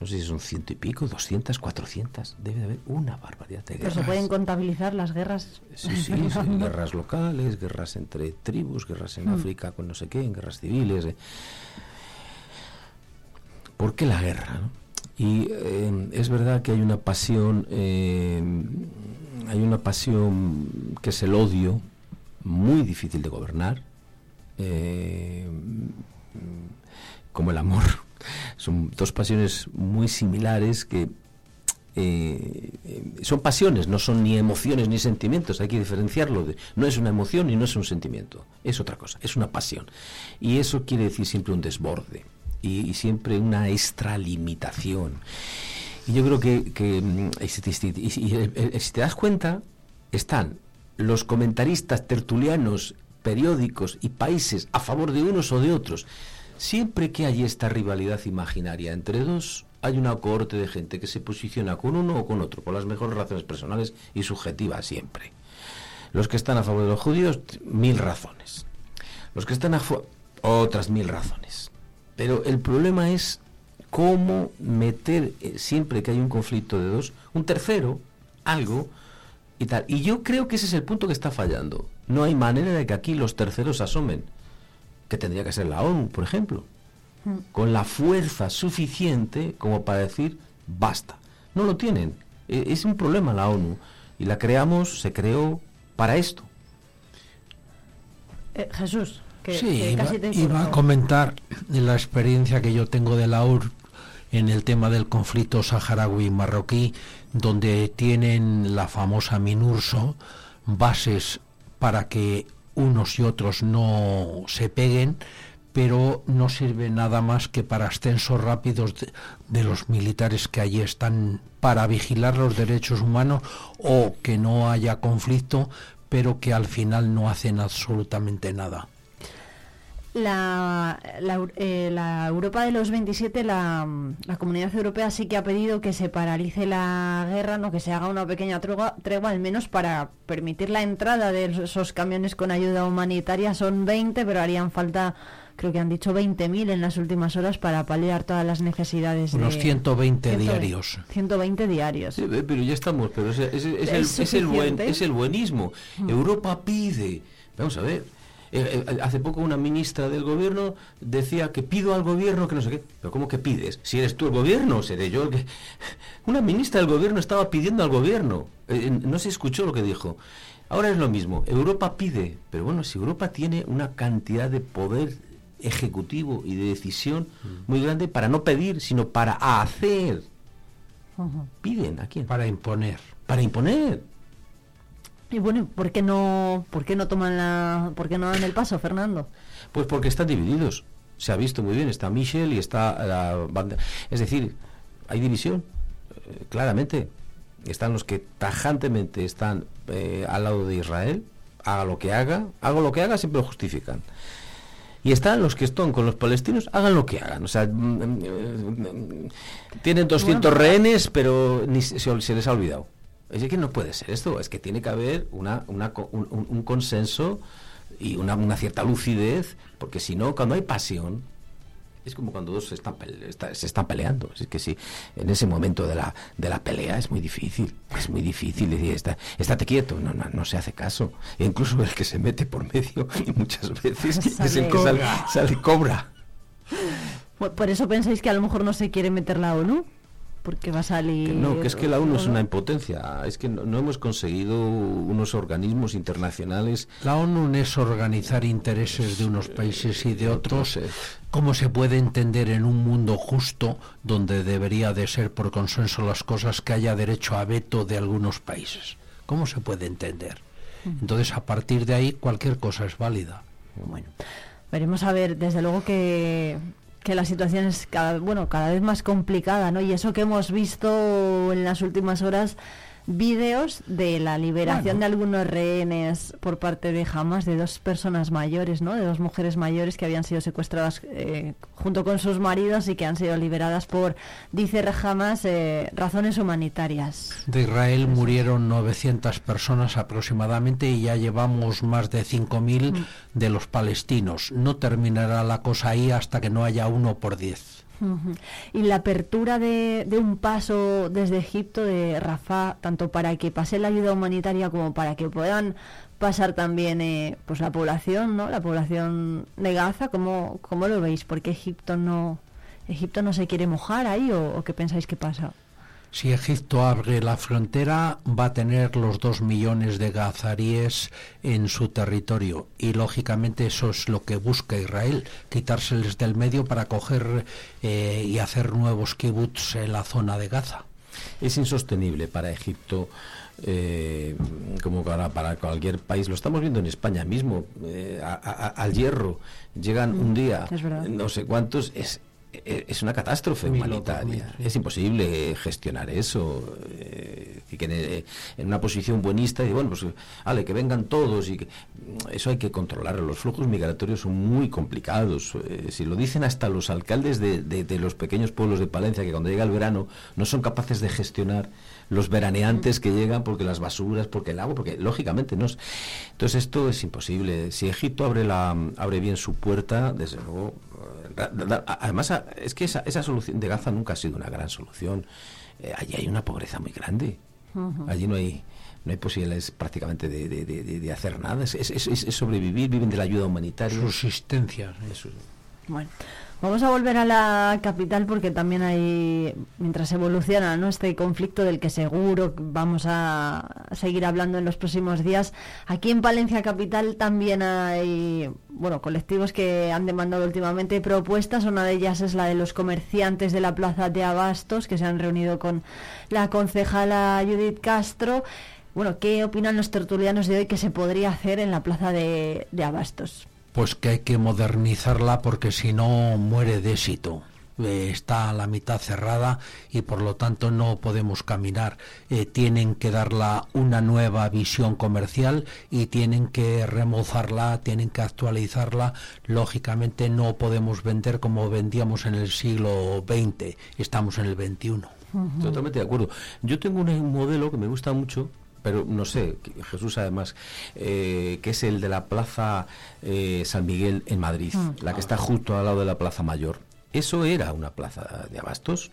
S6: no sé si son ciento y pico, doscientas, cuatrocientas, debe de haber una barbaridad de
S1: Pero
S6: guerras.
S1: se pueden contabilizar las guerras.
S6: Sí, sí, sí, guerras locales, guerras entre tribus, guerras en
S1: Mm.
S6: África con no sé qué, en guerras civiles. eh. ¿Por qué la guerra? no? Y eh, es verdad que hay una pasión, eh, hay una pasión que es el odio, muy difícil de gobernar, eh, como el amor. Son dos pasiones muy similares que eh, son pasiones, no son ni emociones ni sentimientos, hay que diferenciarlo. De, no es una emoción y no es un sentimiento, es otra cosa, es una pasión. Y eso quiere decir siempre un desborde y, siempre una extralimitación. Y yo creo que, mm, si te das cuenta, están los comentaristas tertulianos, periódicos y países a favor de unos o de otros. Siempre que hay esta rivalidad imaginaria entre dos, hay una cohorte de gente que se posiciona con uno o con otro, por las mejores razones personales y subjetivas siempre. Los que están a favor de los judíos, mil razones. Los que están a favor, otras mil razones. Pero el problema es cómo meter, eh, siempre que hay un conflicto de dos, un tercero, algo, y tal. Y yo creo que ese es el punto que está fallando. No hay manera de que aquí los terceros asomen, que tendría que ser la ONU, por ejemplo con la fuerza suficiente como para decir basta. No lo tienen. E, es un problema la ONU. Y la creamos, se creó para esto.
S1: Eh, Jesús, que,
S5: sí, iba, a comentar la experiencia que yo tengo de la ONU en el tema del conflicto saharaui marroquí, donde tienen la famosa MINURSO bases para que unos y otros no se peguen, pero no sirve nada más que para ascensos rápidos de, los militares que allí están para vigilar los derechos humanos o que no haya conflicto, pero que al final no hacen absolutamente nada.
S1: La, eh, Europa de los 27, la, Comunidad Europea sí que ha pedido que se paralice la guerra, no que se haga una pequeña tregua, tregua, al menos para permitir la entrada de esos camiones con ayuda humanitaria. Son 20, pero harían falta creo que han dicho 20.000 en las últimas horas para paliar todas las necesidades.
S5: Unos 120 diarios.
S1: 120 diarios.
S6: Sí, pero ya estamos, pero es, es, el, buen, es el buenismo. Mm. Europa pide, vamos a ver, eh, eh, hace poco una ministra del gobierno decía que pido al gobierno que no sé qué. Pero ¿cómo que pides? Si eres tú el gobierno, seré yo el que... Una ministra del gobierno estaba pidiendo al gobierno. Eh, no se escuchó lo que dijo. Ahora es lo mismo. Europa pide. Pero bueno, si Europa tiene una cantidad de poder ejecutivo y de decisión mm. muy grande para no pedir, sino para hacer. Piden a quién?
S5: Para imponer.
S6: Para imponer.
S1: Y bueno, ¿por qué no, por qué no toman la, por qué no dan el paso, Fernando?
S6: Pues porque están divididos. Se ha visto muy bien. Está Michel y está la banda. Es decir, hay división, eh, claramente. Están los que tajantemente están eh, al lado de Israel, haga lo que haga, haga lo que haga, siempre lo justifican y están los que están con los palestinos, hagan lo que hagan. O sea, mm, mm, mm, tienen 200 rehenes, pero ni se, les ha olvidado. Es que no puede ser esto, es que tiene que haber una, un, consenso y una, una cierta lucidez, porque si no, cuando hay pasión, es como cuando dos se están, se están peleando. Es que sí, en ese momento de la, de la pelea es muy difícil. Es muy difícil decir, está, estate quieto. No, no, no se hace caso. E incluso el que se mete por medio, y muchas veces es el que sale, sale cobra.
S1: Por eso pensáis que a lo mejor no se quiere meter la ONU porque va a salir...
S6: no, que es que la ONU es una impotencia, es que no, hemos conseguido unos organismos internacionales...
S5: La ONU es organizar intereses de unos países y de otros. ¿Cómo se puede entender en un mundo justo donde debería de ser por consenso las cosas que haya derecho a veto de algunos países? ¿Cómo se puede entender? Entonces, a partir de ahí, cualquier cosa es válida.
S1: Bueno, veremos a ver, desde luego que que la situación es cada, bueno, cada vez más complicada, ¿no? Y eso que hemos visto en las últimas horas vídeos de la liberación de algunos rehenes por parte de Hamas, de dos personas mayores, ¿no? De dos mujeres mayores que habían sido secuestradas eh, junto con sus maridos y que han sido liberadas por, dice Hamas, eh, razones humanitarias.
S5: De Israel murieron 900 personas aproximadamente y ya llevamos más de 5.000 mm. de los palestinos. No terminará la cosa ahí hasta que no haya uno por diez.
S1: Y la apertura de, un paso desde Egipto, de Rafah, tanto para que pase la ayuda humanitaria como para que puedan pasar también eh, pues la población, ¿no? La población de Gaza, ¿cómo, cómo lo veis? ¿Por qué Egipto no, Egipto no se quiere mojar ahí o qué pensáis que pasa?
S5: Si Egipto abre la frontera, va a tener los dos millones de gazaríes en su territorio. Y lógicamente eso es lo que busca Israel, quitárseles del medio para coger eh, y hacer nuevos kibbutz en la zona de Gaza.
S6: es insostenible para Egipto. Eh, como para, para cualquier país, lo estamos viendo en España mismo, eh, al hierro llegan un día, no sé cuántos, es, es una catástrofe humanitaria. Es imposible gestionar eso. Eh, y que en, una posición buenista, y bueno, pues, vale, que vengan todos, y que, eso hay que controlarlo. Los flujos migratorios son muy complicados. Eh, si lo dicen hasta los alcaldes de, de, los pequeños pueblos de Palencia, que cuando llega el verano no son capaces de gestionar los veraneantes que llegan porque las basuras, porque el agua, porque lógicamente no es. Entonces esto es imposible. Si Egipto abre la abre bien su puerta, desde luego Además, es que esa, esa solución de Gaza nunca ha sido una gran solución. Eh, allí hay una pobreza muy grande. Allí no hay no hay posibilidades prácticamente de, de, de, hacer nada. Es, es, es, sobrevivir, viven de la ayuda humanitaria.
S5: Subsistencia.
S1: Bueno. Vamos a volver a la capital porque también hay, mientras evoluciona este conflicto del que seguro vamos a seguir hablando en los próximos días, aquí en Palencia Capital también hay bueno, colectivos que han demandado últimamente propuestas. Una de ellas es la de los comerciantes de la Plaza de Abastos, que se han reunido con la concejala Judith Castro. Bueno, ¿qué opinan los tertulianos de hoy que se podría hacer en la Plaza de Abastos?
S5: Pues que hay que modernizarla porque si no muere de éxito. Eh, está a la mitad cerrada y por lo tanto no podemos caminar. Eh, tienen que darla una nueva visión comercial y tienen que remozarla, tienen que actualizarla. Lógicamente no podemos vender como vendíamos en el siglo XX, estamos en el XXI.
S6: Totalmente de acuerdo. Yo tengo un modelo que me gusta mucho, pero no sé, Jesús además, eh, que es el de la Plaza eh, San Miguel en Madrid, mm. la que está justo al lado de la Plaza Mayor. Eso era una plaza de abastos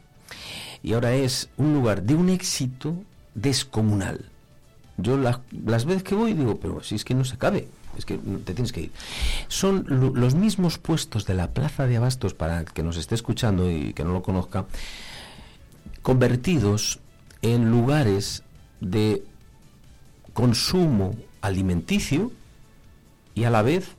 S6: y ahora es un lugar de un éxito descomunal. Yo las veces que voy digo, pero si es que no se cabe, es que te tienes que ir. Son los mismos puestos de la Plaza de Abastos, para que nos esté escuchando y que no lo conozca, convertidos en lugares de consumo alimenticio y a la vez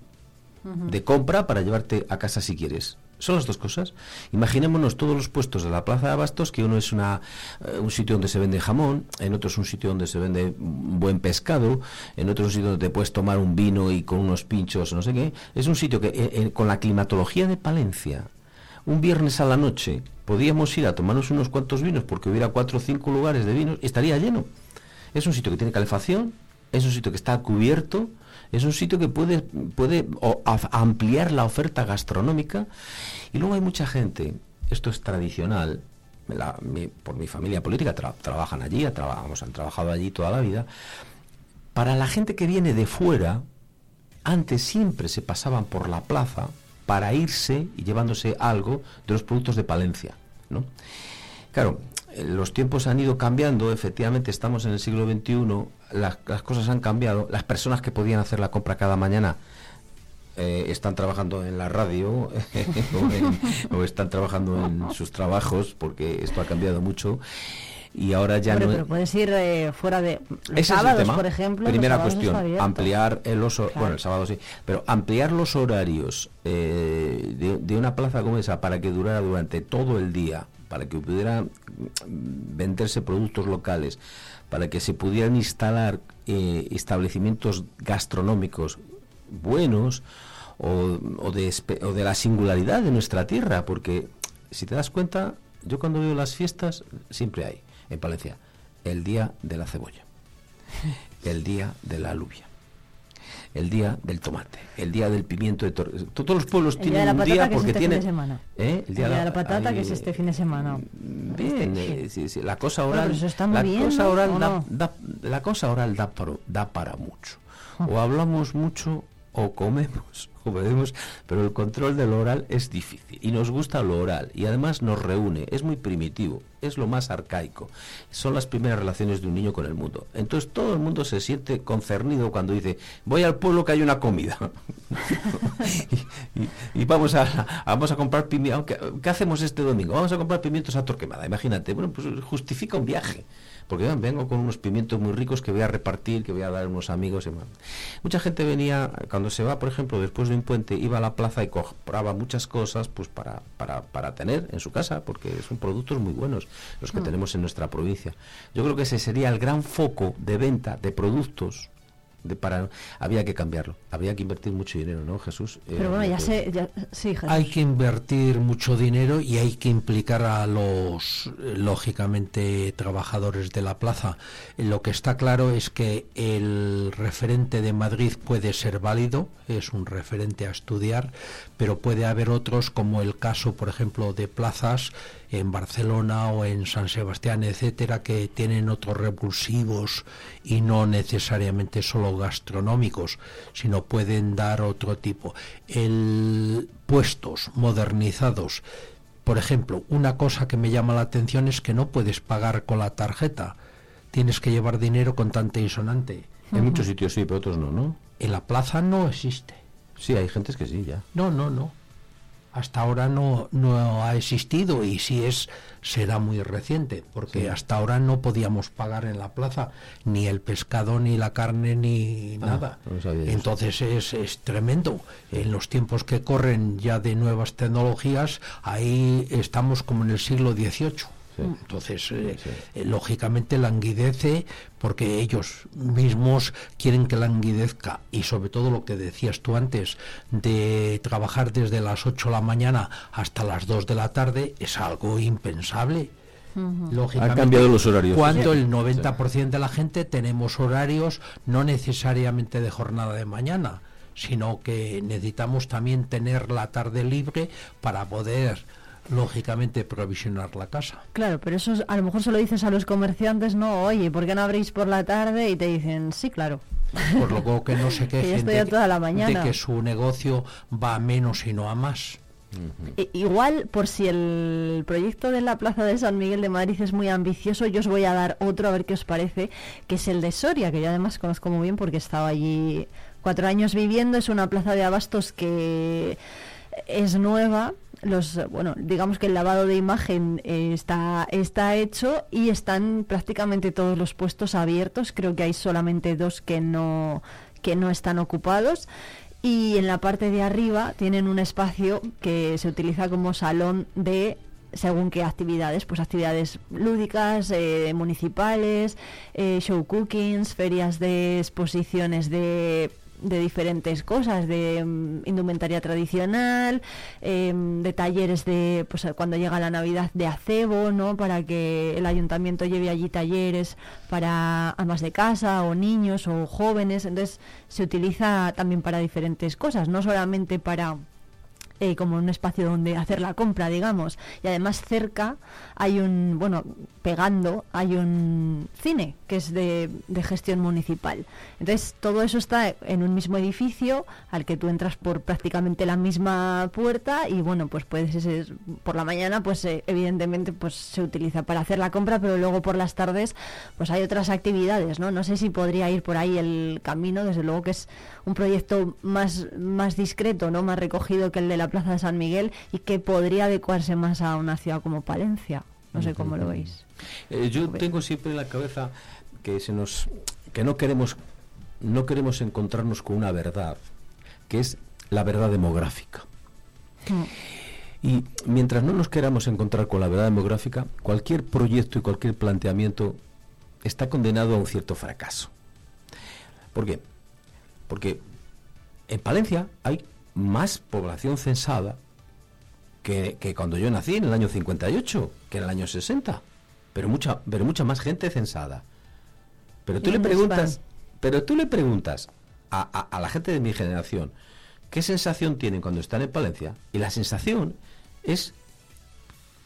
S6: de compra para llevarte a casa si quieres. Son las dos cosas. Imaginémonos todos los puestos de la Plaza de Abastos, que uno es una, eh, un sitio donde se vende jamón, en otro es un sitio donde se vende buen pescado, en otro es un sitio donde te puedes tomar un vino y con unos pinchos, no sé qué. Es un sitio que eh, eh, con la climatología de Palencia, un viernes a la noche, podíamos ir a tomarnos unos cuantos vinos porque hubiera cuatro o cinco lugares de vinos, estaría lleno. Es un sitio que tiene calefacción, es un sitio que está cubierto, es un sitio que puede, puede ampliar la oferta gastronómica. Y luego hay mucha gente, esto es tradicional, por mi familia política trabajan allí, han trabajado allí toda la vida. Para la gente que viene de fuera, antes siempre se pasaban por la plaza para irse y llevándose algo de los productos de Palencia. ¿no? Claro, los tiempos han ido cambiando, efectivamente estamos en el siglo XXI, las, cosas han cambiado, las personas que podían hacer la compra cada mañana eh, están trabajando en la radio o, están trabajando en sus trabajos porque esto ha cambiado mucho y ahora ya no
S1: pero puedes ir eh, fuera de los sábados por ejemplo
S6: primera cuestión ampliar el oso bueno el sábado sí pero ampliar los horarios eh, de, de, una plaza como esa para que durara durante todo el día para que pudieran venderse productos locales, para que se pudieran instalar eh, establecimientos gastronómicos buenos o, de, o de la singularidad de nuestra tierra, porque si te das cuenta, yo cuando veo las fiestas, siempre hay en Palencia el día de la cebolla, el día de la alubia el día del tomate, el día del pimiento de torre. Todos los pueblos tienen un día porque este tienen
S1: ¿Eh? el día, de la, patata que es este fin de semana.
S6: Bien, este, eh, la cosa oral, la, cosa oral da, la cosa oral da para, da para mucho. O hablamos mucho o comemos pero el control del oral es difícil y nos gusta lo oral y además nos reúne, es muy primitivo, es lo más arcaico, son las primeras relaciones de un niño con el mundo. Entonces todo el mundo se siente concernido cuando dice, voy al pueblo que hay una comida y, vamos a, vamos a comprar pimientos, ¿qué hacemos este domingo? Vamos a comprar pimientos a Torquemada, imagínate, bueno, pues justifica un viaje porque vengo con unos pimientos muy ricos que voy a repartir, que voy a dar a unos amigos. Y Mucha gente venía, cuando se va, por ejemplo, después de en puente iba a la plaza y compraba muchas cosas pues para, para, para tener en su casa, porque son productos muy buenos los que
S1: Mm.
S6: tenemos en nuestra provincia. Yo creo que ese sería el gran foco de venta de productos. De para, había que cambiarlo, habría que invertir mucho dinero, ¿no, Jesús? Eh,
S1: Pero bueno, ya
S6: que-
S1: sé, ya- sí, Jesús.
S5: Hay que invertir mucho dinero y hay que implicar a los, eh, lógicamente, trabajadores de la plaza. Eh, Lo que está claro es que el referente de Madrid puede ser válido, es un referente a estudiar, pero puede haber otros, como el caso, por ejemplo, de plazas en Barcelona o en San Sebastián, etcétera, que tienen otros repulsivos y no necesariamente solo gastronómicos, sino pueden dar otro tipo. El puestos modernizados. Por ejemplo, una cosa que me llama la atención es que no puedes pagar con la tarjeta. Tienes que llevar dinero contante y sonante.
S6: En muchos sitios sí, pero otros no, ¿no?
S5: En la plaza no existe.
S6: Sí, hay gentes que sí, ya.
S5: No, no, no. Hasta ahora no, no ha existido y si es, será muy reciente, porque
S6: Sí.
S5: hasta ahora no podíamos pagar en la plaza ni el pescado, ni la carne, ni
S6: Ah,
S5: nada.
S6: no.
S5: Entonces es, es tremendo. En los tiempos que corren ya de nuevas tecnologías, ahí estamos como en el siglo XVIII. Entonces, eh, eh, lógicamente languidece porque ellos mismos quieren que languidezca. Y sobre todo lo que decías tú antes de trabajar desde las 8 de la mañana hasta las 2 de la tarde es algo impensable. Lógicamente,
S6: Han cambiado los horarios.
S5: Cuando el 90% de la gente tenemos horarios no necesariamente de jornada de mañana, sino que necesitamos también tener la tarde libre para poder lógicamente provisionar la casa.
S1: Claro, pero eso es- a lo mejor se lo dices a los comerciantes, no, oye, ¿por qué no abrís por la tarde? Y te dicen, sí, claro.
S5: Por lo que no se
S1: Que
S5: quejen
S1: estoy
S5: de,
S1: toda la mañana.
S5: de que su negocio va a menos y no a más.
S1: Igual, por si el proyecto de la Plaza de San Miguel de Madrid es muy ambicioso, yo os voy a dar otro, a ver qué os parece, que es el de Soria, que yo además conozco muy bien porque he estado allí cuatro años viviendo. Es una plaza de abastos que es nueva. Los, bueno, digamos que el lavado de imagen eh, está, está hecho y están prácticamente todos los puestos abiertos. Creo que hay solamente dos que no, que no están ocupados y en la parte de arriba tienen un espacio que se utiliza como salón de según qué actividades, pues actividades lúdicas, eh, municipales, eh, show cookings, ferias de exposiciones de, de diferentes cosas, de mm, indumentaria tradicional, em, de talleres de, pues cuando llega la Navidad de acebo, ¿no? Para que el ayuntamiento lleve allí talleres para amas de casa o niños o jóvenes, entonces se utiliza también para diferentes cosas, no solamente para eh, como un espacio donde hacer la compra, digamos. Y además cerca hay un, bueno, pegando, hay un cine que es de, de gestión municipal. Entonces todo eso está en un mismo edificio al que tú entras por prácticamente la misma puerta y bueno, pues puedes ese- por la mañana, pues eh, evidentemente pues se utiliza para hacer la compra, pero luego por las tardes pues hay otras actividades, ¿no? No sé si podría ir por ahí el camino, desde luego que es un proyecto más, más discreto, ¿no? Más recogido que el de la Plaza de San Miguel y que podría adecuarse más a una ciudad como Palencia. No sé cómo lo veis.
S6: Eh, yo tengo siempre en la cabeza que se nos que no queremos no queremos encontrarnos con una verdad que es la verdad demográfica. Y mientras no nos queramos encontrar con la verdad demográfica, cualquier proyecto y cualquier planteamiento está condenado a un cierto fracaso. ¿Por qué? Porque en Palencia hay más población censada que, que cuando yo nací en el año 58, que en el año 60. Pero mucha, pero mucha más gente censada. Pero tú
S1: ¿Y
S6: le preguntas, pero tú le preguntas a, a- a la gente de mi generación qué sensación tienen cuando están en Palencia y la sensación es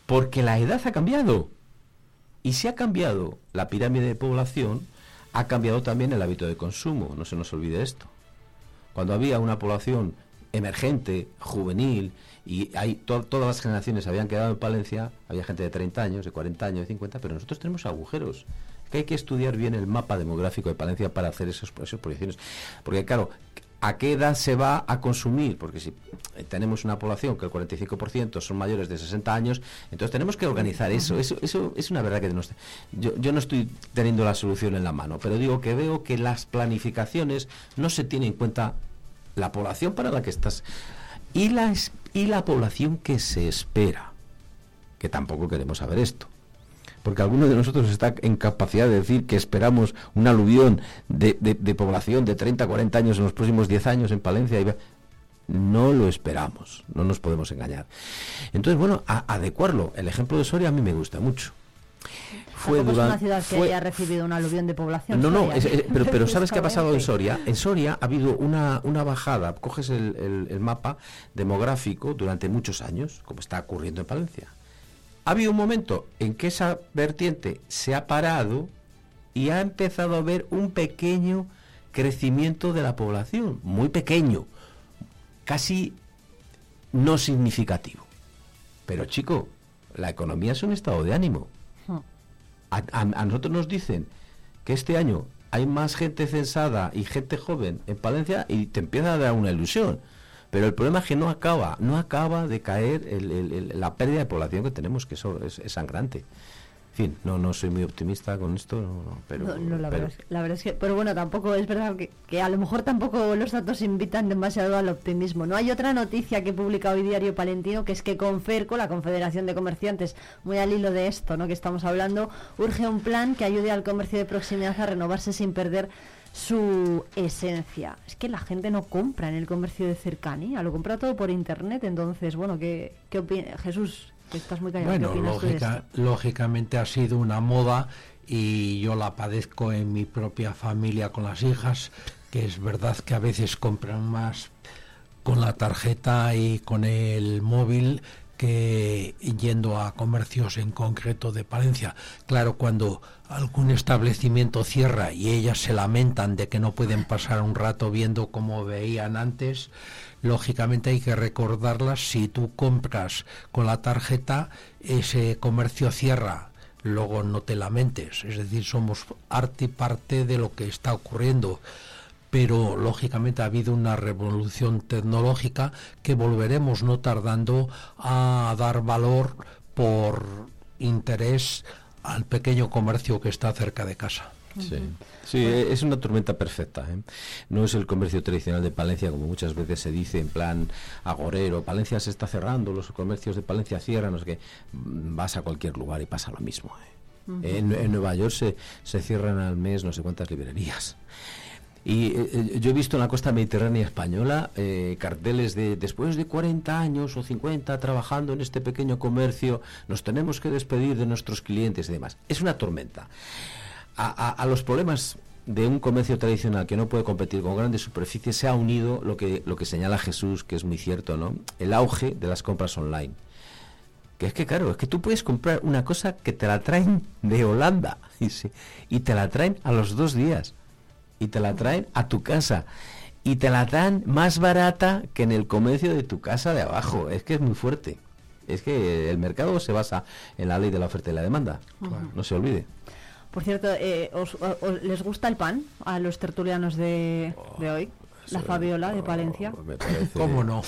S6: porque la edad ha cambiado. Y si ha cambiado la pirámide de población, ha cambiado también el hábito de consumo, no se nos olvide esto. Cuando había una población emergente, juvenil, y hay to- todas las generaciones habían quedado en Palencia, había gente de 30 años, de 40 años, de 50, pero nosotros tenemos agujeros. Que hay que estudiar bien el mapa demográfico de Palencia para hacer esos, esas proyecciones. Porque claro, ¿a qué edad se va a consumir? Porque si tenemos una población que el 45% son mayores de 60 años, entonces tenemos que organizar eso. Eso, eso es una verdad que yo, yo no estoy teniendo la solución en la mano, pero digo que veo que las planificaciones no se tiene en cuenta la población para la que estás y la, y la población que se espera, que tampoco queremos saber esto. Porque alguno de nosotros está en capacidad de decir que esperamos un aluvión de, población de 30, 40 años en los próximos 10 años en Palencia. Y no lo esperamos, no nos podemos engañar. Entonces, bueno, adecuarlo. El ejemplo de Soria a mí me gusta mucho
S1: fue durante, es una ciudad que haya recibido un aluvión de población.
S6: No, no, pero, pero ¿sabes qué ha pasado en Soria? En Soria ha habido una, una bajada, coges el, el, mapa demográfico durante muchos años, como está ocurriendo en Palencia. Ha habido un momento en que esa vertiente se ha parado y ha empezado a haber un pequeño crecimiento de la población, muy pequeño, casi no significativo. Pero chico, la economía es un estado de ánimo a, nosotros nos dicen que este año hay más gente censada y gente joven en Palencia y te empieza a dar una ilusión. Pero el problema es que no acaba, no acaba de caer la pérdida de población que tenemos, que eso es sangrante fin, no, no soy muy optimista con esto, pero,
S1: la, Verdad es, que, pero bueno, tampoco es verdad que, a lo mejor tampoco los datos invitan demasiado al optimismo. No hay otra noticia que publica hoy Diario Palentino, que es que Conferco, la Confederación de Comerciantes, muy al hilo de esto, ¿no? Que estamos hablando, urge un plan que ayude al comercio de proximidad a renovarse sin perder su esencia. Es que la gente no compra en el comercio de cercanía, lo compra todo por internet. Entonces, bueno, ¿qué, qué opina Jesús?
S5: Bueno, lógicamente ha sido una moda y yo la padezco en mi propia familia con las hijas, que es verdad que a veces compran más con la tarjeta y con el móvil que yendo a comercios en concreto de Palencia. Claro, cuando algún establecimiento cierra y ellas se lamentan de que no pueden pasar un rato viendo como veían antes, lógicamente hay que recordarlas, si tú compras con la tarjeta, ese comercio cierra, luego no te lamentes, es decir, somos arte y parte de lo que está ocurriendo. Pero lógicamente ha habido una revolución tecnológica que volveremos no tardando a dar valor por interés al pequeño comercio que está cerca de casa.
S6: Sí, sí es una tormenta perfecta. ¿eh? No es el comercio tradicional de Palencia, como muchas veces se dice en plan agorero. Palencia se está cerrando, los comercios de Palencia cierran, no sé qué. Mm, vas a cualquier lugar y pasa lo mismo. ¿eh? en, Nueva York se, se cierran al mes no sé cuántas librerías. Y eh, yo he visto en la costa mediterránea española carteles de después de 40 años o 50 trabajando en este pequeño comercio, nos tenemos que despedir de nuestros clientes y demás. Es una tormenta a, los problemas de un comercio tradicional que no puede competir con grandes superficies se ha unido lo que, lo que señala Jesús, que es muy cierto, ¿no? El auge de las compras online. Que es que, claro, es que tú puedes comprar una cosa que te la traen de Holanda y, y te la traen a los dos días y te la traen a tu casa y te la dan más barata que en el comercio de tu casa de abajo. Es que es muy fuerte. Es que el mercado se basa en la ley de la oferta y la demanda. No se olvide.
S1: Por cierto, eh, os, les gusta el pan a los tertulianos de, hoy? La Fabiola de Palencia.
S5: ¿Cómo no?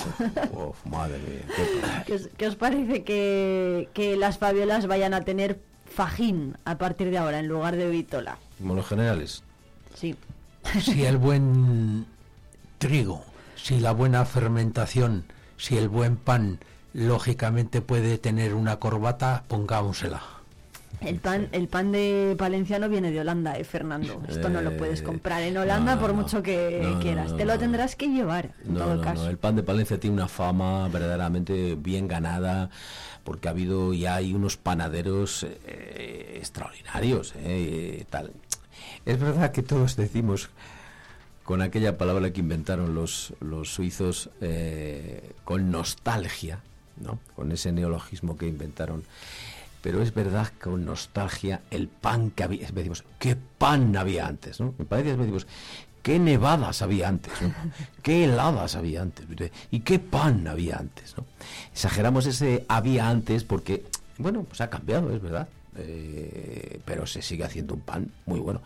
S6: madre
S1: mía. ¿Qué os, parece que, que, las Fabiolas vayan a tener fajín a partir de ahora en lugar de vitola?
S6: Como los generales.
S1: Sí.
S5: Si el buen trigo, si la buena fermentación, si el buen pan, lógicamente puede tener una corbata, pongámosela.
S1: El pan, el pan de valenciano viene de Holanda, eh, Fernando. Esto no lo puedes eh, comprar en Holanda por mucho que quieras. Te lo tendrás que llevar, en todo caso.
S6: El pan de Palencia tiene una fama verdaderamente bien ganada porque ha habido y hay unos panaderos eh, extraordinarios. tal. Es verdad que todos decimos con aquella palabra que inventaron los, los suizos con nostalgia, ¿no? con ese neologismo que inventaron pero es verdad que con nostalgia el pan que había, decimos, ¿qué pan había antes? ¿no? Parece, decimos, ¿qué nevadas había antes? ¿no? ¿Qué heladas había antes? ¿Y qué pan había antes? ¿no? Exageramos ese había antes porque, bueno, pues ha cambiado, es verdad. Eh, pero se sigue haciendo un pan muy bueno.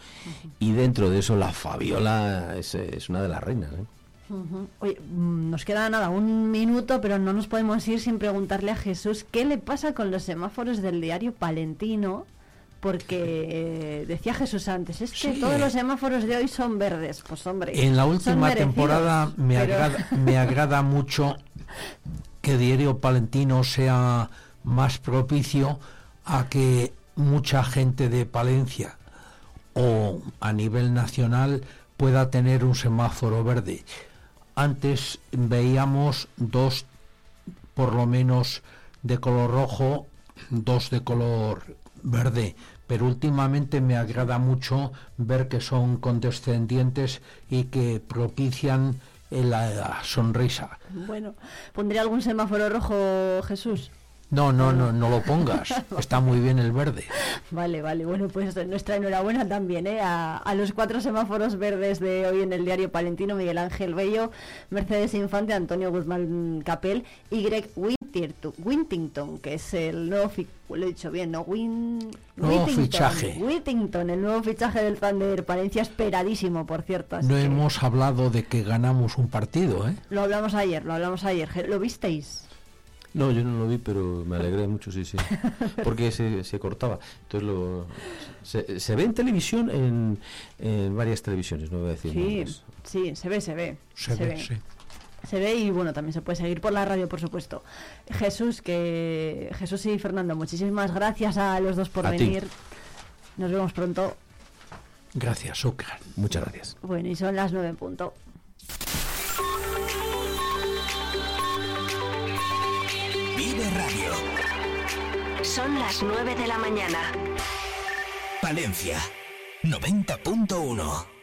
S6: Y dentro de eso la Fabiola es, es una de las reinas. ¿eh?
S1: Oye, mm, nos queda nada, un minuto, pero no nos podemos ir sin preguntarle a Jesús qué le pasa con los semáforos del diario Palentino, porque decía Jesús antes, es que todos los semáforos de hoy son verdes. Pues hombre,
S5: en la última temporada me, agrada, me agrada mucho que Diario Palentino sea más propicio a que mucha gente de Palencia o a nivel nacional pueda tener un semáforo verde. Antes veíamos dos, por lo menos, de color rojo, dos de color verde, pero últimamente me agrada mucho ver que son condescendientes y que propician la sonrisa.
S1: Bueno, ¿pondría algún semáforo rojo, Jesús?
S5: No, no, no, no lo pongas. Está muy bien el verde.
S1: Vale, vale. Bueno, pues nuestra enhorabuena también ¿eh? a, los cuatro semáforos verdes de hoy en el diario Palentino, Miguel Ángel Bello, Mercedes Infante, Antonio Guzmán Capel y Greg Wintington, que es el nuevo, lo he dicho bien, ¿no?
S5: nuevo fichaje.
S1: Whittington, el nuevo fichaje del Thunder Palencia, esperadísimo, por cierto.
S5: No hemos hablado de que ganamos un partido, ¿eh?
S1: Lo hablamos ayer, lo hablamos ayer. ¿Lo visteis?
S6: No, yo no lo vi, pero me alegré mucho, sí, sí. Porque se, se cortaba. Entonces lo, se, ve en televisión, en, varias televisiones, no voy a decir
S1: Sí, sí, se ve, se ve.
S5: Se, ve, sí.
S1: Se ve y bueno, también se puede seguir por la radio, por supuesto. Jesús, que Jesús y Fernando, muchísimas gracias a los dos por venir. Nos vemos pronto.
S5: Gracias, Oscar.
S6: Muchas gracias.
S1: Bueno, y son las nueve en punto.
S7: Son las 9 de la mañana.
S8: Palencia, 90.1.